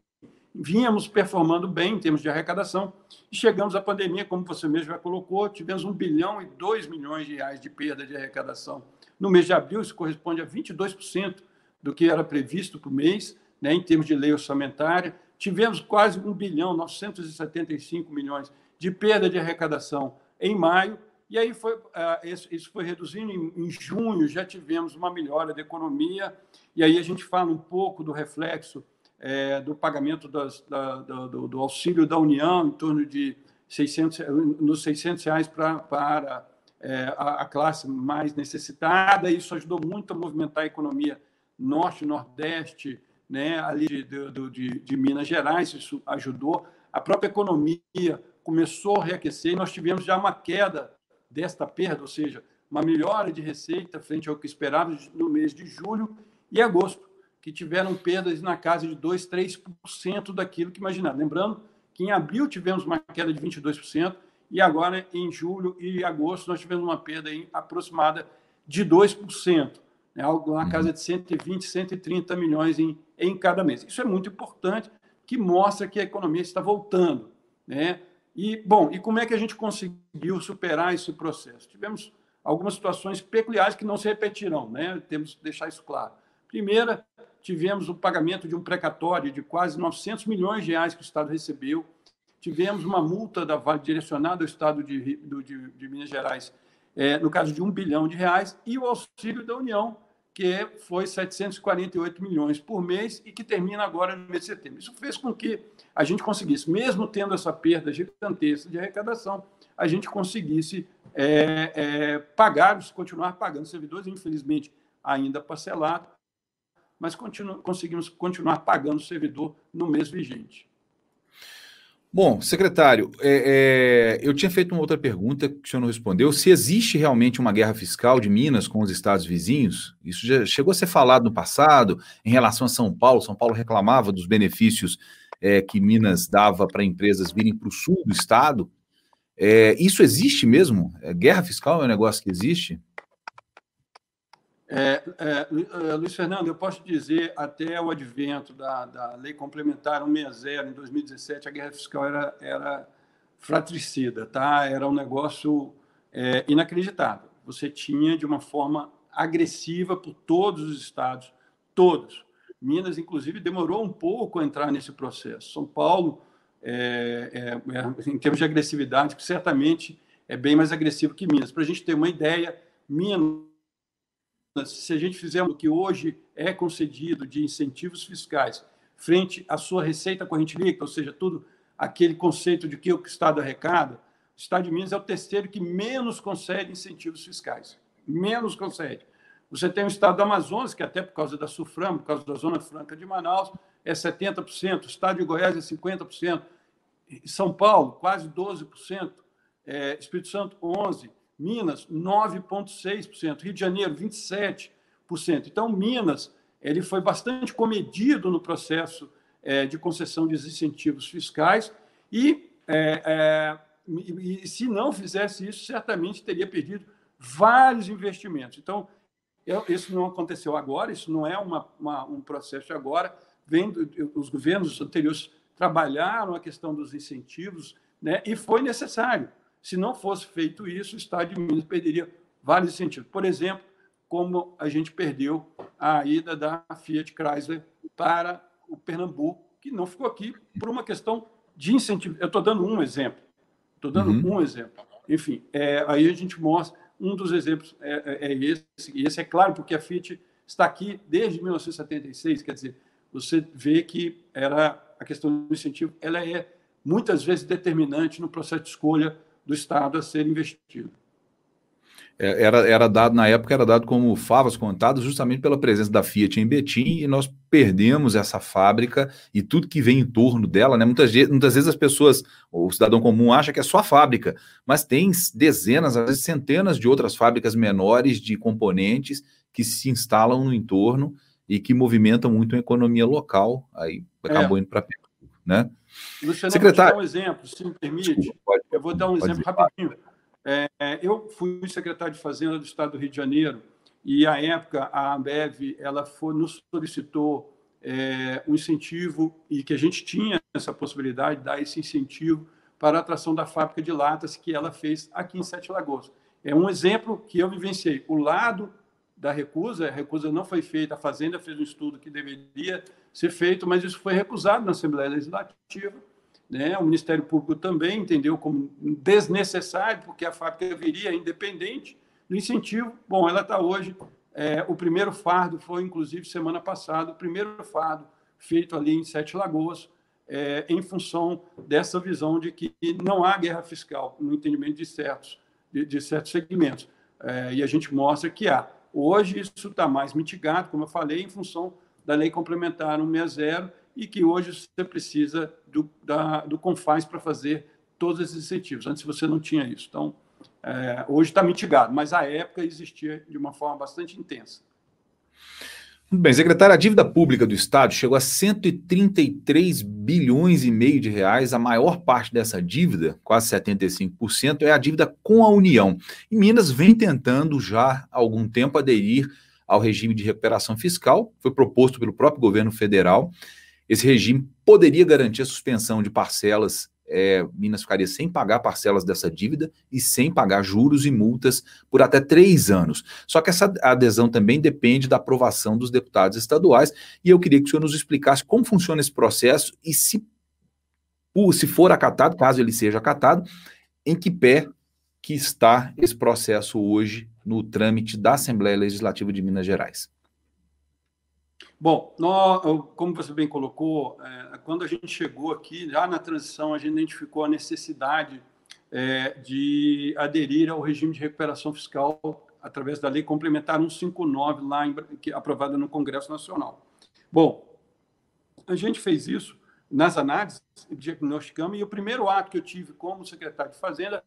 vínhamos performando bem em termos de arrecadação e chegamos à pandemia, como você mesmo já colocou, tivemos 1 bilhão e 2 milhões de reais de perda de arrecadação. No mês de abril, isso corresponde a 22% do que era previsto por mês, né, em termos de lei orçamentária. Tivemos quase 1 bilhão, 975 milhões de perda de arrecadação em maio, e aí foi, uh, isso foi reduzindo. Em junho já tivemos uma melhora da economia, e aí a gente fala um pouco do reflexo é, do pagamento das, da, do, do, auxílio da União, em torno de 600, nos 600 reais pra, para é, a, a, classe mais necessitada. Isso ajudou muito a movimentar a economia norte nordeste, né, ali de, de, de, de Minas Gerais, isso ajudou. A própria economia começou a reaquecer e nós tivemos já uma queda desta perda, ou seja, uma melhora de receita frente ao que esperávamos no mês de julho e agosto que tiveram perdas na casa de 2, 3% daquilo que imaginava. Lembrando que em abril tivemos uma queda de 22% e agora em julho e agosto nós tivemos uma perda em aproximada de 2%, né? algo na casa de 120, 130 milhões em, em cada mês. Isso é muito importante, que mostra que a economia está voltando. Né? E, bom, e como é que a gente conseguiu superar esse processo? Tivemos algumas situações peculiares que não se repetirão, né? temos que deixar isso claro. Primeira, tivemos o pagamento de um precatório de quase 900 milhões de reais que o Estado recebeu, tivemos uma multa da Vale direcionada ao Estado de, de, de Minas Gerais, é, no caso de um bilhão de reais, e o auxílio da União, que foi 748 milhões por mês e que termina agora no mês de setembro. Isso fez com que a gente conseguisse, mesmo tendo essa perda gigantesca de arrecadação, a gente conseguisse é, é, pagar, continuar pagando servidores, infelizmente ainda parcelado, mas continu conseguimos continuar pagando o servidor no mês vigente. Bom, secretário, é, é, eu tinha feito uma outra pergunta que o senhor não respondeu. Se existe realmente uma guerra fiscal de Minas com os estados vizinhos, isso já chegou a ser falado no passado em relação a São Paulo. São Paulo reclamava dos benefícios é, que Minas dava para empresas virem para o sul do estado. É, isso existe mesmo? É, guerra fiscal é um negócio que existe? É, é, é, Luiz Fernando, eu posso dizer, até o advento da, da Lei Complementar 160, em 2017, a guerra fiscal era, era fratricida, tá? era um negócio é, inacreditável. Você tinha, de uma forma agressiva, por todos os estados, todos, Minas, inclusive, demorou um pouco a entrar nesse processo. São Paulo, é, é, em termos de agressividade, certamente é bem mais agressivo que Minas. Para a gente ter uma ideia, Minas, se a gente fizer o que hoje é concedido de incentivos fiscais frente à sua receita corrente líquida, ou seja, tudo aquele conceito de que o Estado arrecada, o Estado de Minas é o terceiro que menos concede incentivos fiscais. Menos concede. Você tem o Estado do Amazonas, que até por causa da SUFRAM, por causa da Zona Franca de Manaus, é 70%, o Estado de Goiás é 50%, São Paulo, quase 12%, é, Espírito Santo, 11%, Minas, 9,6%, Rio de Janeiro, 27%. Então, Minas ele foi bastante comedido no processo é, de concessão de incentivos fiscais e, é, é, e, se não fizesse isso, certamente teria perdido vários investimentos. Então, eu, isso não aconteceu agora, isso não é uma, uma, um processo agora. Vem, os governos anteriores trabalharam a questão dos incentivos né, e foi necessário. Se não fosse feito isso, o Estado de Minas perderia vários incentivos. Por exemplo, como a gente perdeu a ida da Fiat Chrysler para o Pernambuco, que não ficou aqui por uma questão de incentivo. Eu estou dando um exemplo. Estou dando uhum. um exemplo. Enfim, é, aí a gente mostra um dos exemplos é, é, é, esse, e esse é claro porque a Fiat está aqui desde 1976, quer dizer, você vê que era a questão do incentivo, ela é muitas vezes determinante no processo de escolha do Estado a ser investido. É, era, era dado, na época, era dado como favas contadas justamente pela presença da Fiat em Betim e nós perdemos essa fábrica e tudo que vem em torno dela, né? Muitas, muitas vezes as pessoas, o cidadão comum acha que é só a fábrica, mas tem dezenas, às vezes centenas de outras fábricas menores de componentes que se instalam no entorno e que movimentam muito a economia local, aí acabou é. indo para né? Luciano, Secretário... eu vou dar um exemplo, se me permite. Desculpa, pode, eu vou dar um exemplo rapidinho. É, eu fui secretário de Fazenda do Estado do Rio de Janeiro e, à época, a Ambev ela foi, nos solicitou é, um incentivo e que a gente tinha essa possibilidade de dar esse incentivo para a atração da fábrica de latas que ela fez aqui em Sete Lagoas. É um exemplo que eu vivenciei. O lado da recusa, a recusa não foi feita, a Fazenda fez um estudo que deveria ser feito, mas isso foi recusado na Assembleia Legislativa né? O Ministério Público também entendeu como desnecessário, porque a fábrica viria independente do incentivo. Bom, ela está hoje. É, o primeiro fardo foi, inclusive, semana passada, o primeiro fardo feito ali em Sete Lagoas, é, em função dessa visão de que não há guerra fiscal no entendimento de certos, de, de certos segmentos. É, e a gente mostra que há. Hoje isso está mais mitigado, como eu falei, em função da Lei Complementar 160 e que hoje você precisa do, da, do Confaz para fazer todos esses incentivos. Antes você não tinha isso. Então, é, hoje está mitigado, mas à época existia de uma forma bastante intensa. Muito bem, secretário, a dívida pública do Estado chegou a 133 bilhões e meio de reais. A maior parte dessa dívida, quase 75%, é a dívida com a União. E Minas vem tentando já há algum tempo aderir ao regime de recuperação fiscal, foi proposto pelo próprio governo federal. Esse regime poderia garantir a suspensão de parcelas. É, Minas ficaria sem pagar parcelas dessa dívida e sem pagar juros e multas por até três anos. Só que essa adesão também depende da aprovação dos deputados estaduais. E eu queria que o senhor nos explicasse como funciona esse processo e se, se for acatado, caso ele seja acatado, em que pé que está esse processo hoje no trâmite da Assembleia Legislativa de Minas Gerais. Bom, nós, como você bem colocou, é, quando a gente chegou aqui, já na transição, a gente identificou a necessidade é, de aderir ao regime de recuperação fiscal através da Lei Complementar 159, lá em, que, aprovada no Congresso Nacional. Bom, a gente fez isso nas análises, diagnosticamos, e o primeiro ato que eu tive como secretário de Fazenda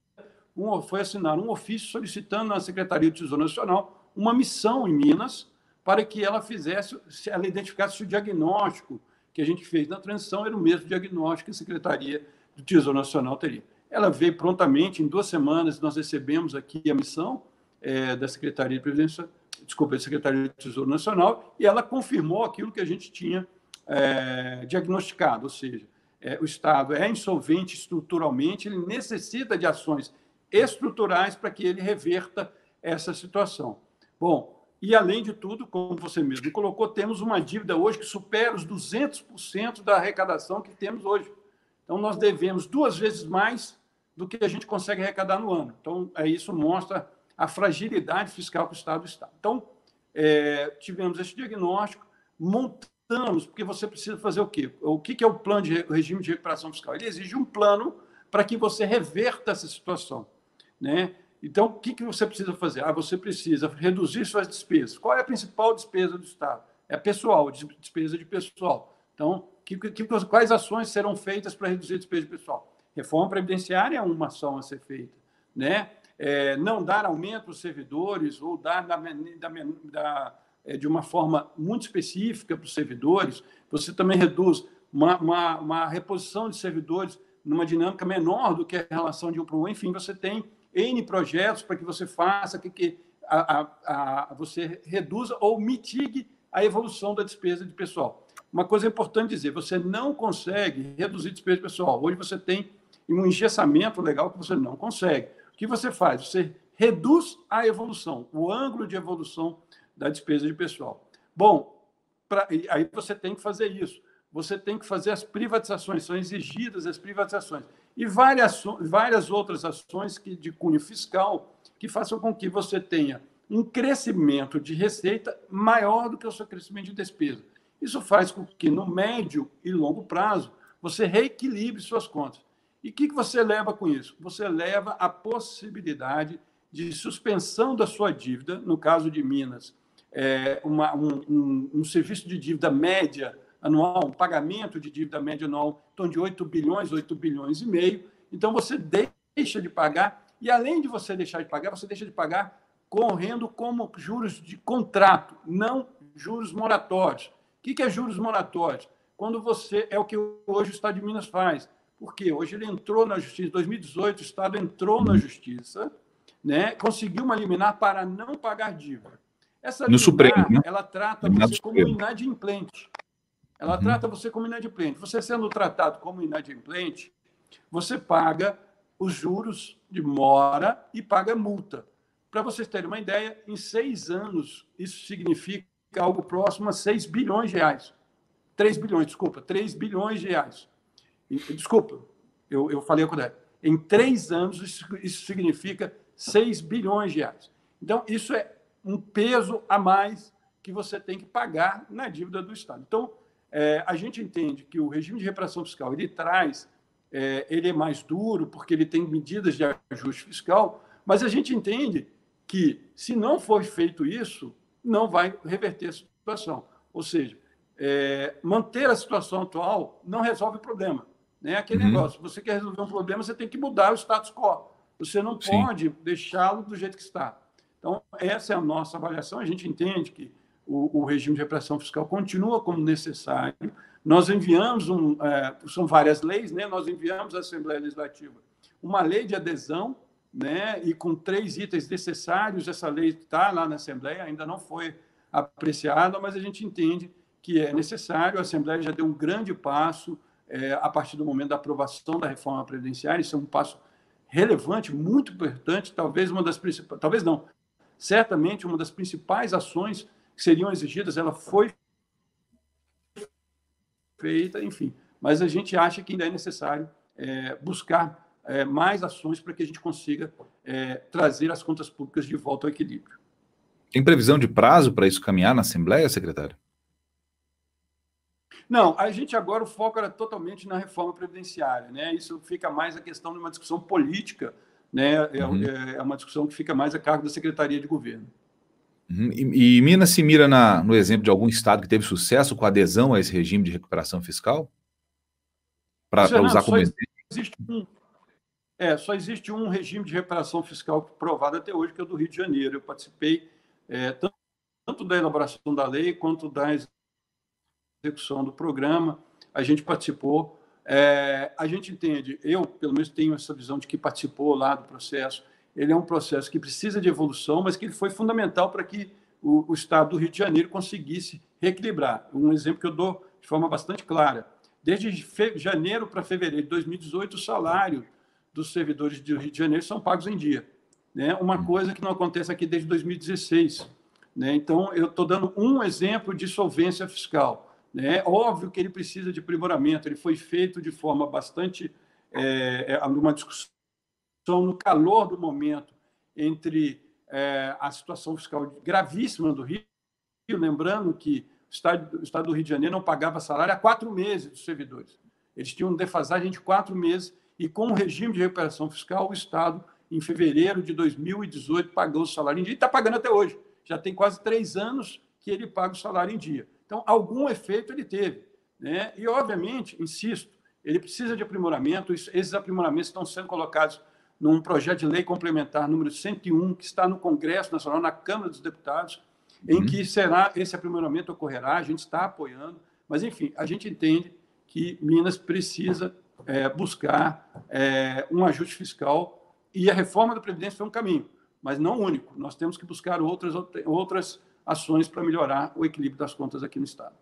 um, foi assinar um ofício solicitando à Secretaria do Tesouro Nacional uma missão em Minas para que ela fizesse, ela identificasse o diagnóstico que a gente fez na transição, era o mesmo diagnóstico que a Secretaria do Tesouro Nacional teria. Ela veio prontamente, em duas semanas, nós recebemos aqui a missão é, da Secretaria de Previdência, desculpa, da Secretaria do Tesouro Nacional, e ela confirmou aquilo que a gente tinha é, diagnosticado, ou seja, é, o Estado é insolvente estruturalmente, ele necessita de ações estruturais para que ele reverta essa situação. Bom, E, além de tudo, como você mesmo colocou, temos uma dívida hoje que supera os 200% da arrecadação que temos hoje. Então, nós devemos duas vezes mais do que a gente consegue arrecadar no ano. Então, é, isso mostra a fragilidade fiscal que o Estado está. Então, é, tivemos esse diagnóstico, montamos, porque você precisa fazer o quê? O que é o plano de regime de recuperação fiscal? Ele exige um plano para que você reverta essa situação. Né? Então, o que, que você precisa fazer? Ah, você precisa reduzir suas despesas. Qual é a principal despesa do Estado? É pessoal, despesa de pessoal. Então, que, que, quais ações serão feitas para reduzir a despesa de pessoal? Reforma previdenciária é uma ação a ser feita. Né? É, não dar aumento aos servidores ou dar da, da, da, é, de uma forma muito específica para os servidores. Você também reduz uma, uma, uma reposição de servidores numa dinâmica menor do que a relação de um para um. Enfim, você tem N projetos para que você faça, que, que a, a, a, você reduza ou mitigue a evolução da despesa de pessoal. Uma coisa importante dizer, você não consegue reduzir despesa de pessoal. Hoje você tem um engessamento legal que você não consegue. O que você faz? Você reduz a evolução, o ângulo de evolução da despesa de pessoal. Bom, pra, aí você tem que fazer isso. Você tem que fazer as privatizações, são exigidas as privatizações e várias, várias outras ações que, de cunho fiscal que façam com que você tenha um crescimento de receita maior do que o seu crescimento de despesa. Isso faz com que, no médio e longo prazo, você reequilibre suas contas. E o que, que você leva com isso? Você leva a possibilidade de suspensão da sua dívida, no caso de Minas, é uma, um, um, um serviço de dívida média anual, um pagamento de dívida média anual em torno de 8 bilhões, 8 bilhões e meio. Então, você deixa de pagar, e além de você deixar de pagar, você deixa de pagar correndo como juros de contrato, não juros moratórios. O que é juros moratórios? Quando você. É o que hoje o Estado de Minas faz. Porque hoje ele entrou na justiça, em 2018, o Estado entrou na justiça, né, conseguiu uma liminar para não pagar dívida. Essa no liminar, Supremo, né? ela trata você como inadimplente. Ela uhum. trata você como inadimplente. Você sendo tratado como inadimplente, você paga os juros de mora e paga multa. Para vocês terem uma ideia, em seis anos, isso significa algo próximo a 6 bilhões de reais. 3 bilhões, desculpa, 3 bilhões de reais. Desculpa, eu, eu falei a quantidade. Em três anos, isso, isso significa 6 bilhões de reais. Então, isso é um peso a mais que você tem que pagar na dívida do Estado. Então, é, a gente entende que o regime de reparação fiscal ele traz, é, ele é mais duro porque ele tem medidas de ajuste fiscal, mas a gente entende que se não for feito isso, não vai reverter a situação. Ou seja, é, manter a situação atual não resolve o problema. Né? Aquele uhum. negócio, você quer resolver um problema, você tem que mudar o status quo. Você não pode deixá-lo do jeito que está. Então, essa é a nossa avaliação. A gente entende que o, o, regime de repressão fiscal continua como necessário. Nós enviamos, um, é, são várias leis, né? nós enviamos à Assembleia Legislativa uma lei de adesão, né? e com três itens necessários, essa lei está lá na Assembleia, ainda não foi apreciada, mas a gente entende que é necessário. A Assembleia já deu um grande passo é, a partir do momento da aprovação da reforma previdenciária, isso é um passo relevante, muito importante, talvez uma das principais, talvez não, certamente uma das principais ações que seriam exigidas, ela foi feita, enfim. Mas a gente acha que ainda é necessário é, buscar é, mais ações para que a gente consiga é, trazer as contas públicas de volta ao equilíbrio. Tem previsão de prazo para isso caminhar na Assembleia, secretário? Não, a gente agora o foco era totalmente na reforma previdenciária, né? Isso fica mais a questão de uma discussão política, né? É, uhum. é, é uma discussão que fica mais a cargo da Secretaria de Governo. Uhum. E, e, Minas se mira na, no exemplo de algum estado que teve sucesso com a adesão a esse regime de recuperação fiscal? Para usar como exemplo? Existe um, é, só existe um regime de recuperação fiscal provado até hoje, que é o do Rio de Janeiro. Eu participei é, tanto, tanto da elaboração da lei quanto da execução do programa. A gente participou. É, a gente entende, eu pelo menos tenho essa visão de que participou lá do processo ele é um processo que precisa de evolução, mas que ele foi fundamental para que o, o Estado do Rio de Janeiro conseguisse reequilibrar. Um exemplo que eu dou de forma bastante clara. Desde janeiro para fevereiro de 2018, o salário dos servidores do Rio de Janeiro são pagos em dia. Né? Uma coisa que não acontece aqui desde 2016. Né? Então, eu estou dando um exemplo de solvência fiscal. Né? Óbvio que ele precisa de aprimoramento, ele foi feito de forma bastante. É, é, uma discussão no calor do momento entre é, a situação fiscal gravíssima do Rio, lembrando que o estado, o estado do Rio de Janeiro não pagava salário há quatro meses dos servidores. Eles tinham defasagem de quatro meses e, com o regime de recuperação fiscal, o Estado, em fevereiro de 2018, pagou o salário em dia e está pagando até hoje. Já tem quase três anos que ele paga o salário em dia. Então, algum efeito ele teve. Né? E, obviamente, insisto, ele precisa de aprimoramento. Esses aprimoramentos estão sendo colocados num projeto de lei complementar número 101, que está no Congresso Nacional, na Câmara dos Deputados, em uhum. que será esse aprimoramento ocorrerá, a gente está apoiando, mas enfim, a gente entende que Minas precisa é, buscar é, um ajuste fiscal e a reforma da Previdência foi um caminho, mas não único. Nós temos que buscar outras, outras ações para melhorar o equilíbrio das contas aqui no Estado.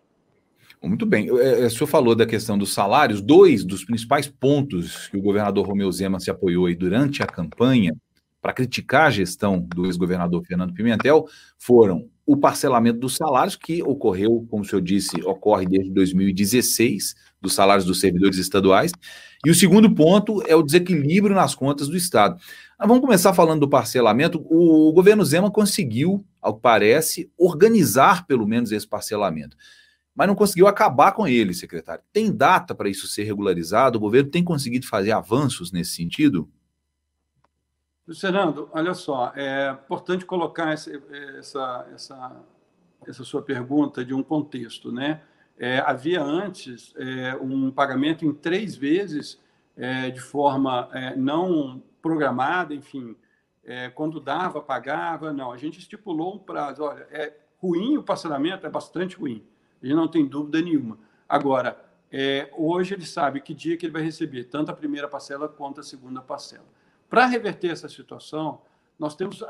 Muito bem. É, o senhor falou da questão dos salários. Dois dos principais pontos que o governador Romeu Zema se apoiou aí durante a campanha para criticar a gestão do ex-governador Fernando Pimentel foram o parcelamento dos salários, que ocorreu, como o senhor disse, ocorre desde 2016, dos salários dos servidores estaduais. E o segundo ponto é o desequilíbrio nas contas do Estado. Mas vamos começar falando do parcelamento. O governo Zema conseguiu, ao que parece, organizar pelo menos esse parcelamento mas não conseguiu acabar com ele, secretário. Tem data para isso ser regularizado? O governo tem conseguido fazer avanços nesse sentido? Fernando, olha só, é importante colocar essa, essa, essa, essa sua pergunta de um contexto, né? É, havia antes é, um pagamento em três vezes é, de forma é, não programada, enfim, é, quando dava, pagava. Não, a gente estipulou um prazo. Olha, é ruim o parcelamento, é bastante ruim ele não tem dúvida nenhuma. Agora, é, hoje ele sabe que dia que ele vai receber tanto a primeira parcela quanto a segunda parcela. Para reverter essa situação, nós temos,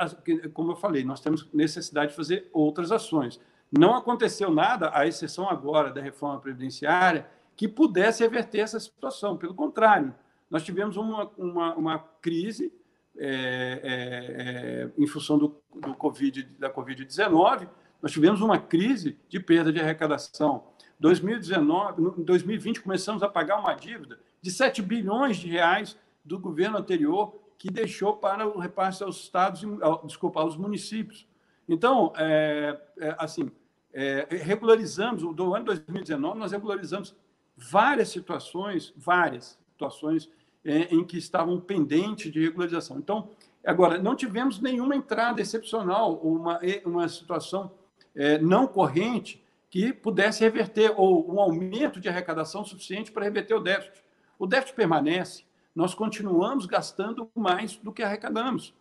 como eu falei, nós temos necessidade de fazer outras ações. Não aconteceu nada, à exceção agora da reforma previdenciária, que pudesse reverter essa situação. Pelo contrário, nós tivemos uma, uma, uma crise é, é, é em função do, do COVID, da Covid-19, nós tivemos uma crise de perda de arrecadação. 2019, em 2020 começamos a pagar uma dívida de 7 bilhões de reais do governo anterior que deixou para o repasse aos estados, desculpa, aos municípios. Então, é, é, assim, é, regularizamos, do ano 2019, nós regularizamos várias situações, várias situações é, em que estavam pendentes de regularização. Então, agora, não tivemos nenhuma entrada excepcional, uma, uma situação é, não corrente que pudesse reverter, ou um aumento de arrecadação suficiente para reverter o déficit. O déficit permanece, nós continuamos gastando mais do que arrecadamos.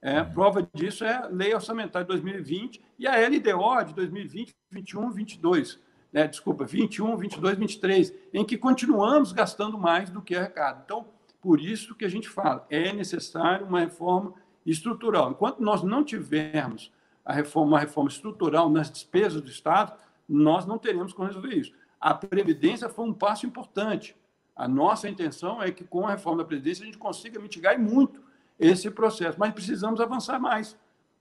É, uhum. prova disso é a Lei Orçamentária de 2020 e a LDO de 2020, 21, 22. Né? Desculpa, 21, 22, 23, em que continuamos gastando mais do que arrecada. Então, por isso que a gente fala, é necessário uma reforma estrutural. Enquanto nós não tivermos a reforma, uma reforma estrutural nas despesas do Estado, nós não teremos como resolver isso. A Previdência foi um passo importante. A nossa intenção é que, com a reforma da Previdência, a gente consiga mitigar muito esse processo, mas precisamos avançar mais.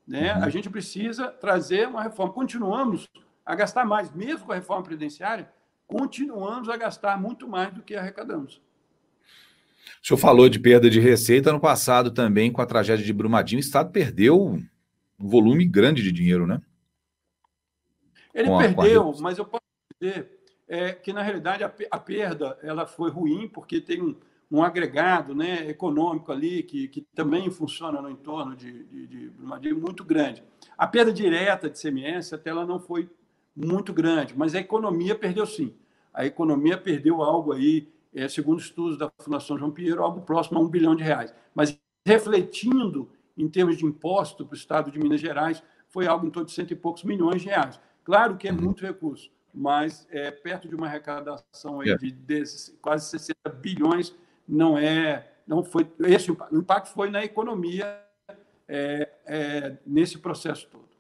Né? Uhum. A gente precisa trazer uma reforma. Continuamos a gastar mais, mesmo com a reforma previdenciária, continuamos a gastar muito mais do que arrecadamos. O senhor falou de perda de receita no passado também, com a tragédia de Brumadinho. O Estado perdeu um volume grande de dinheiro, né? Ele com perdeu, a, mas eu posso dizer é, que, na realidade, a, a, perda ela foi ruim, porque tem um, um agregado né, econômico ali que, que também funciona no entorno de, de, de Brumadinho muito grande. A perda direta de CMS até ela não foi muito grande, mas a economia perdeu sim. A economia perdeu algo aí, é, segundo estudos da Fundação João Pinheiro, algo próximo a um bilhão de reais. Mas refletindo em termos de imposto para o Estado de Minas Gerais, foi algo em torno de cento e poucos milhões de reais. Claro que é uhum. muito recurso, mas é, perto de uma arrecadação aí de, de quase 60 bilhões, não é, não foi esse o impacto foi na economia é, é, nesse processo todo.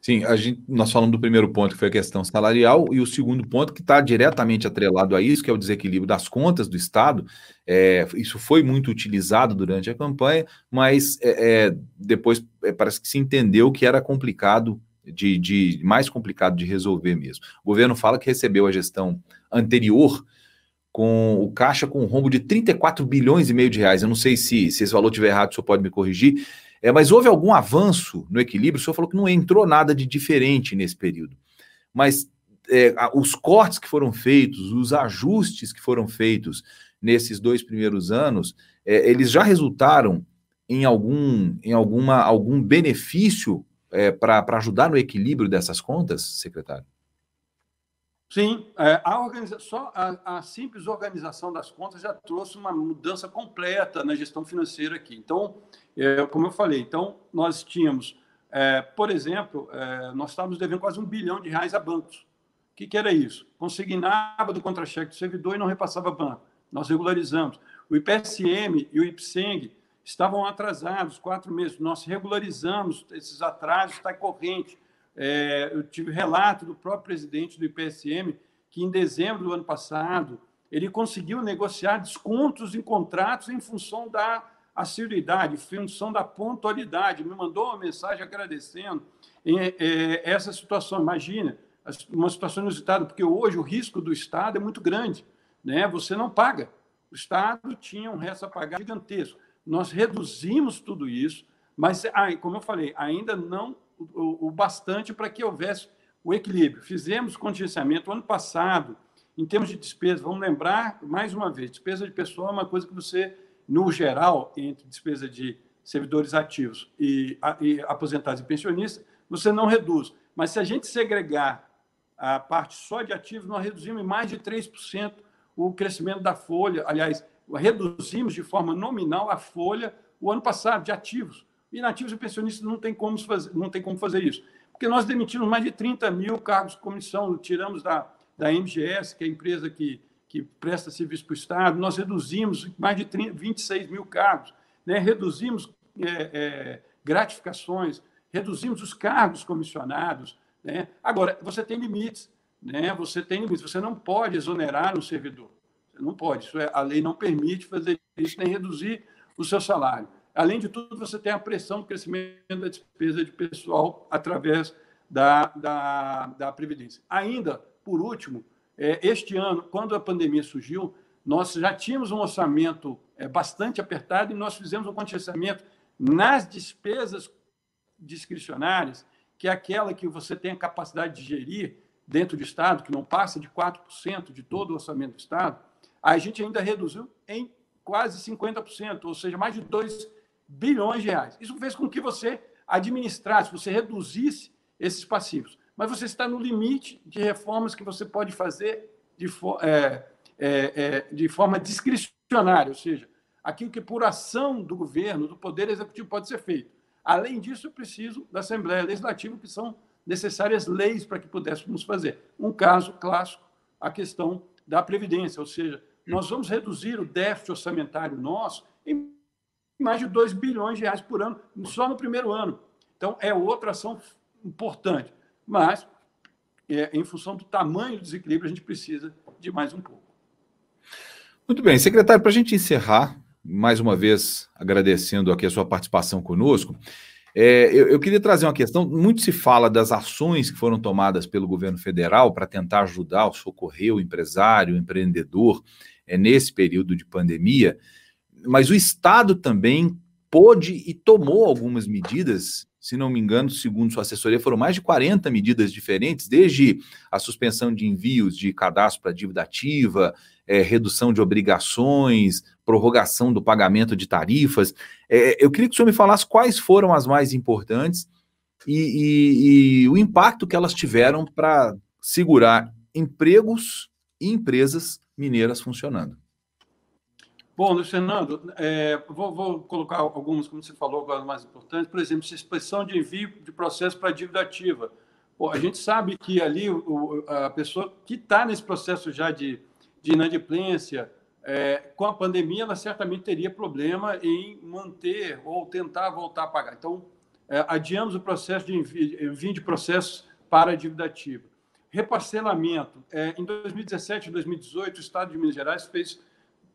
Sim, a gente, nós falamos do primeiro ponto, que foi a questão salarial, e o segundo ponto, que está diretamente atrelado a isso, que é o desequilíbrio das contas do Estado. É, isso foi muito utilizado durante a campanha, mas é, é, depois é, parece que se entendeu que era complicado de, de mais complicado de resolver mesmo. O governo fala que recebeu a gestão anterior com o caixa com um rombo de 34 bilhões e meio de reais. Eu não sei se, se esse valor estiver errado, o senhor pode me corrigir. É, mas houve algum avanço no equilíbrio? O senhor falou que não entrou nada de diferente nesse período. Mas é, os cortes que foram feitos, os ajustes que foram feitos nesses dois primeiros anos, é, eles já resultaram em algum, em alguma, algum benefício é, para ajudar no equilíbrio dessas contas, secretário? Sim, é, a organiza... só a, a, simples organização das contas já trouxe uma mudança completa na gestão financeira aqui. Então, é, como eu falei, então nós tínhamos, é, por exemplo, é, nós estávamos devendo quase um bilhão de reais a bancos. O que, que era isso? Consignava do contra-cheque do servidor e não repassava banco. Nós regularizamos. O IPSM e o IPSENG estavam atrasados quatro meses. Nós regularizamos esses atrasos, está corrente é, eu tive relato do próprio presidente do IPSM que em dezembro do ano passado ele conseguiu negociar descontos em contratos em função da assiduidade, função da pontualidade. Me mandou uma mensagem agradecendo é, é, essa situação. Imagina, uma situação inusitada, porque hoje o risco do Estado é muito grande. Né? Você não paga. O Estado tinha um resto a pagar gigantesco. Nós reduzimos tudo isso, mas, como eu falei, ainda não o bastante para que houvesse o equilíbrio. Fizemos contingenciamento ano passado, em termos de despesa, vamos lembrar, mais uma vez, despesa de pessoal é uma coisa que você, no geral, entre despesa de servidores ativos e, e aposentados e pensionistas, você não reduz. Mas se a gente segregar a parte só de ativos, nós reduzimos em mais de 3% o crescimento da folha. Aliás, reduzimos de forma nominal a folha o ano passado de ativos. Inativos e pensionistas não tem como fazer, não tem como fazer isso. Porque nós demitimos mais de 30 mil cargos de comissão, tiramos da, da MGS, que é a empresa que, que presta serviço para o Estado, nós reduzimos mais de 30, 26 mil cargos, né? reduzimos é, é, gratificações, reduzimos os cargos comissionados. Né? Agora, você tem limites, né? você tem limites, você não pode exonerar um servidor. Você não pode, isso é, a lei não permite fazer isso, nem reduzir o seu salário. Além de tudo, você tem a pressão do crescimento da despesa de pessoal através da, da, da Previdência. Ainda, por último, este ano, quando a pandemia surgiu, nós já tínhamos um orçamento é, bastante apertado e nós fizemos um contingenciamento nas despesas discricionárias, que é aquela que você tem a capacidade de gerir dentro do Estado, que não passa de 4% de todo o orçamento do Estado, a gente ainda reduziu em quase 50%, ou seja, mais de 2 bilhões de reais. Isso fez com que você administrasse, você reduzisse esses passivos. Mas você está no limite de reformas que você pode fazer de, for, é, é, é, de forma discricionária, ou seja, aquilo que por ação do governo, do Poder Executivo, pode ser feito. Além disso, eu preciso da Assembleia Legislativa, que são necessárias leis para que pudéssemos fazer. Um caso clássico, a questão da Previdência, ou seja, nós vamos reduzir o déficit orçamentário nosso em mais de 2 bilhões de reais por ano, só no primeiro ano. Então, é outra ação importante. Mas, é, em função do tamanho do desequilíbrio, a gente precisa de mais um pouco. Muito bem, secretário, para a gente encerrar, mais uma vez agradecendo aqui a sua participação conosco, é, eu, eu, queria trazer uma questão. Muito se fala das ações que foram tomadas pelo governo federal para tentar ajudar, socorrer o empresário, o empreendedor é, nesse período de pandemia mas o Estado também pôde e tomou algumas medidas, se não me engano, segundo sua assessoria, foram mais de 40 medidas diferentes, desde a suspensão de envios de cadastro para dívida ativa, é, redução de obrigações, prorrogação do pagamento de tarifas. É, eu queria que o senhor me falasse quais foram as mais importantes e, e, e o impacto que elas tiveram para segurar empregos e empresas mineiras funcionando. Bom, Luiz Fernando, é, vou, vou, colocar algumas, como você falou, agora mais importantes. Por exemplo, suspensão de envio de processo para dívida ativa. A gente sabe que ali o, a pessoa que está nesse processo já de, de inadimplência, é, com a pandemia, ela certamente teria problema em manter ou tentar voltar a pagar. Então, é, adiamos o processo de envio, envio de processos para a dívida ativa. Reparcelamento. É, em 2017 e 2018, o Estado de Minas Gerais fez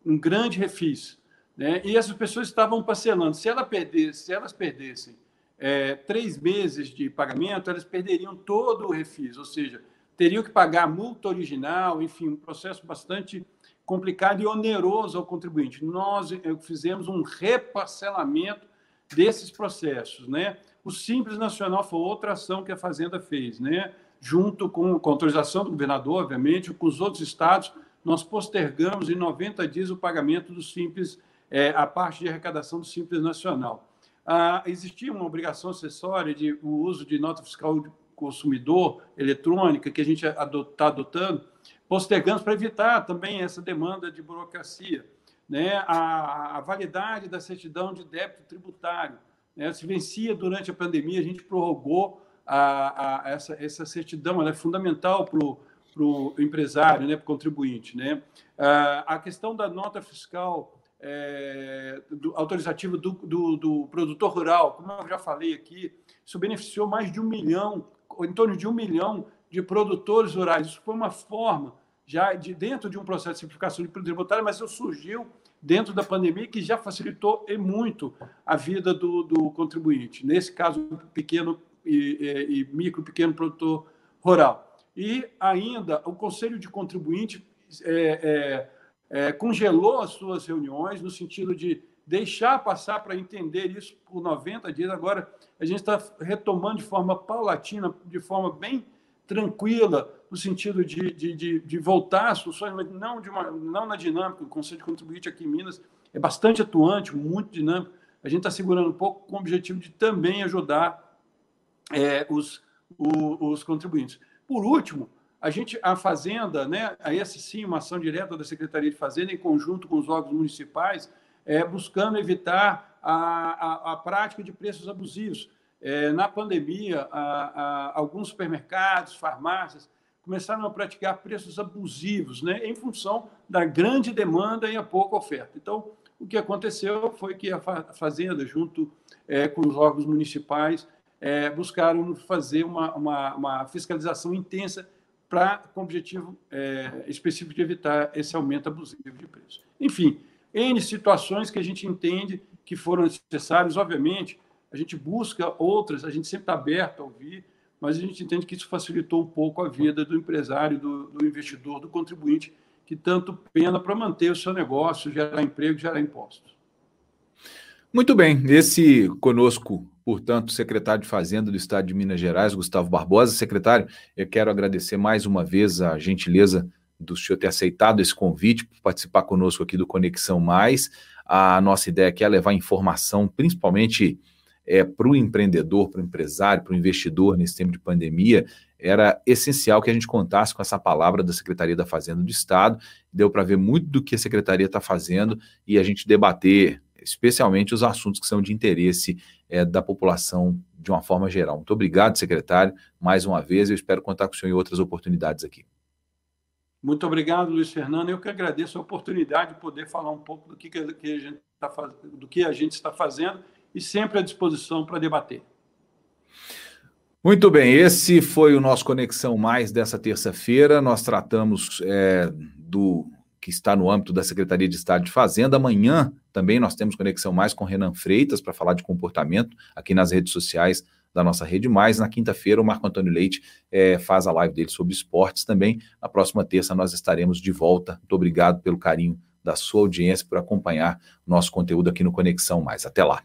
um grande refis. Né? E essas pessoas estavam parcelando. Se, ela perdesse, se elas perdessem é, três meses de pagamento, elas perderiam todo o refis, ou seja, teriam que pagar a multa original, enfim, um processo bastante complicado e oneroso ao contribuinte. Nós eh, fizemos um reparcelamento desses processos, né? O Simples Nacional foi outra ação que a Fazenda fez, né? Junto com, com a autorização do governador, obviamente, com os outros estados, nós postergamos em 90 dias o pagamento do Simples, é, a parte de arrecadação do Simples Nacional. Ah, existia uma obrigação acessória de o uso de nota fiscal de consumidor eletrônica que a gente está adotando, postergamos para evitar também essa demanda de burocracia. Né? A, a validade da certidão de débito tributário né? se vencia durante a pandemia, a gente prorrogou a, a, essa, essa certidão, ela é fundamental para o empresário, né? para o contribuinte. Né? A, a questão da nota fiscal é, do, autorizativa do, do, do, produtor rural, como eu já falei aqui, isso beneficiou mais de um milhão em torno de um milhão de produtores rurais. Isso foi uma forma, já de dentro de um processo de simplificação de tributária, mas isso surgiu dentro da pandemia que já facilitou e muito a vida do, do contribuinte. Nesse caso, pequeno e, e, e micro, pequeno produtor rural. E ainda o Conselho de Contribuinte é, é, é, congelou as suas reuniões no sentido de deixar passar para entender isso por 90 dias. Agora, a gente está retomando de forma paulatina, de forma bem tranquila, no sentido de, de, de, de voltar às soluções, mas não, de uma, não na dinâmica. O Conselho de Contribuinte aqui em Minas é bastante atuante, muito dinâmico. A gente está segurando um pouco com o objetivo de também ajudar é, os, o, os contribuintes. Por último, a gente, a Fazenda, né, essa sim, uma ação direta da Secretaria de Fazenda, em conjunto com os órgãos municipais, é, buscando evitar a, a, a, prática de preços abusivos. É, na pandemia, a, alguns supermercados, farmácias começaram a praticar preços abusivos, né, em função da grande demanda e a pouca oferta. Então, o que aconteceu foi que a Fazenda, junto é, com os órgãos municipais, é, buscaram fazer uma, uma, uma fiscalização intensa para com o objetivo é, específico de evitar esse aumento abusivo de preço. Enfim, N situações que a gente entende que foram necessárias. Obviamente, a gente busca outras, a gente sempre está aberto a ouvir, mas a gente entende que isso facilitou um pouco a vida do empresário, do, do investidor, do contribuinte, que tanto pena para manter o seu negócio, gerar emprego, gerar impostos. Muito bem, esse conosco, portanto, secretário de Fazenda do Estado de Minas Gerais, Gustavo Barbosa. Secretário, eu quero agradecer mais uma vez a gentileza do senhor ter aceitado esse convite para participar conosco aqui do Conexão Mais. A nossa ideia aqui é levar informação, principalmente é, para o empreendedor, para o empresário, para o investidor nesse tempo de pandemia. Era essencial que a gente contasse com essa palavra da Secretaria da Fazenda do Estado. Deu para ver muito do que a Secretaria está fazendo e a gente debater, especialmente os assuntos que são de interesse é, da população de uma forma geral. Muito obrigado, secretário, mais uma vez. Eu espero contar com o senhor em outras oportunidades aqui. Muito obrigado, Luiz Fernando. Eu que agradeço a oportunidade de poder falar um pouco do que, que, a, gente tá, do que a gente está fazendo e sempre à disposição para debater. Muito bem, esse foi o nosso Conexão Mais dessa terça-feira. Nós tratamos é, do que está no âmbito da Secretaria de Estado de Fazenda. Amanhã também nós temos Conexão Mais com Renan Freitas para falar de comportamento aqui nas redes sociais da nossa Rede Mais. Na quinta-feira, o Marco Antônio Leite é, faz a live dele sobre esportes também. Na próxima terça, nós estaremos de volta. Muito obrigado pelo carinho da sua audiência, por acompanhar nosso conteúdo aqui no Conexão Mais. Até lá.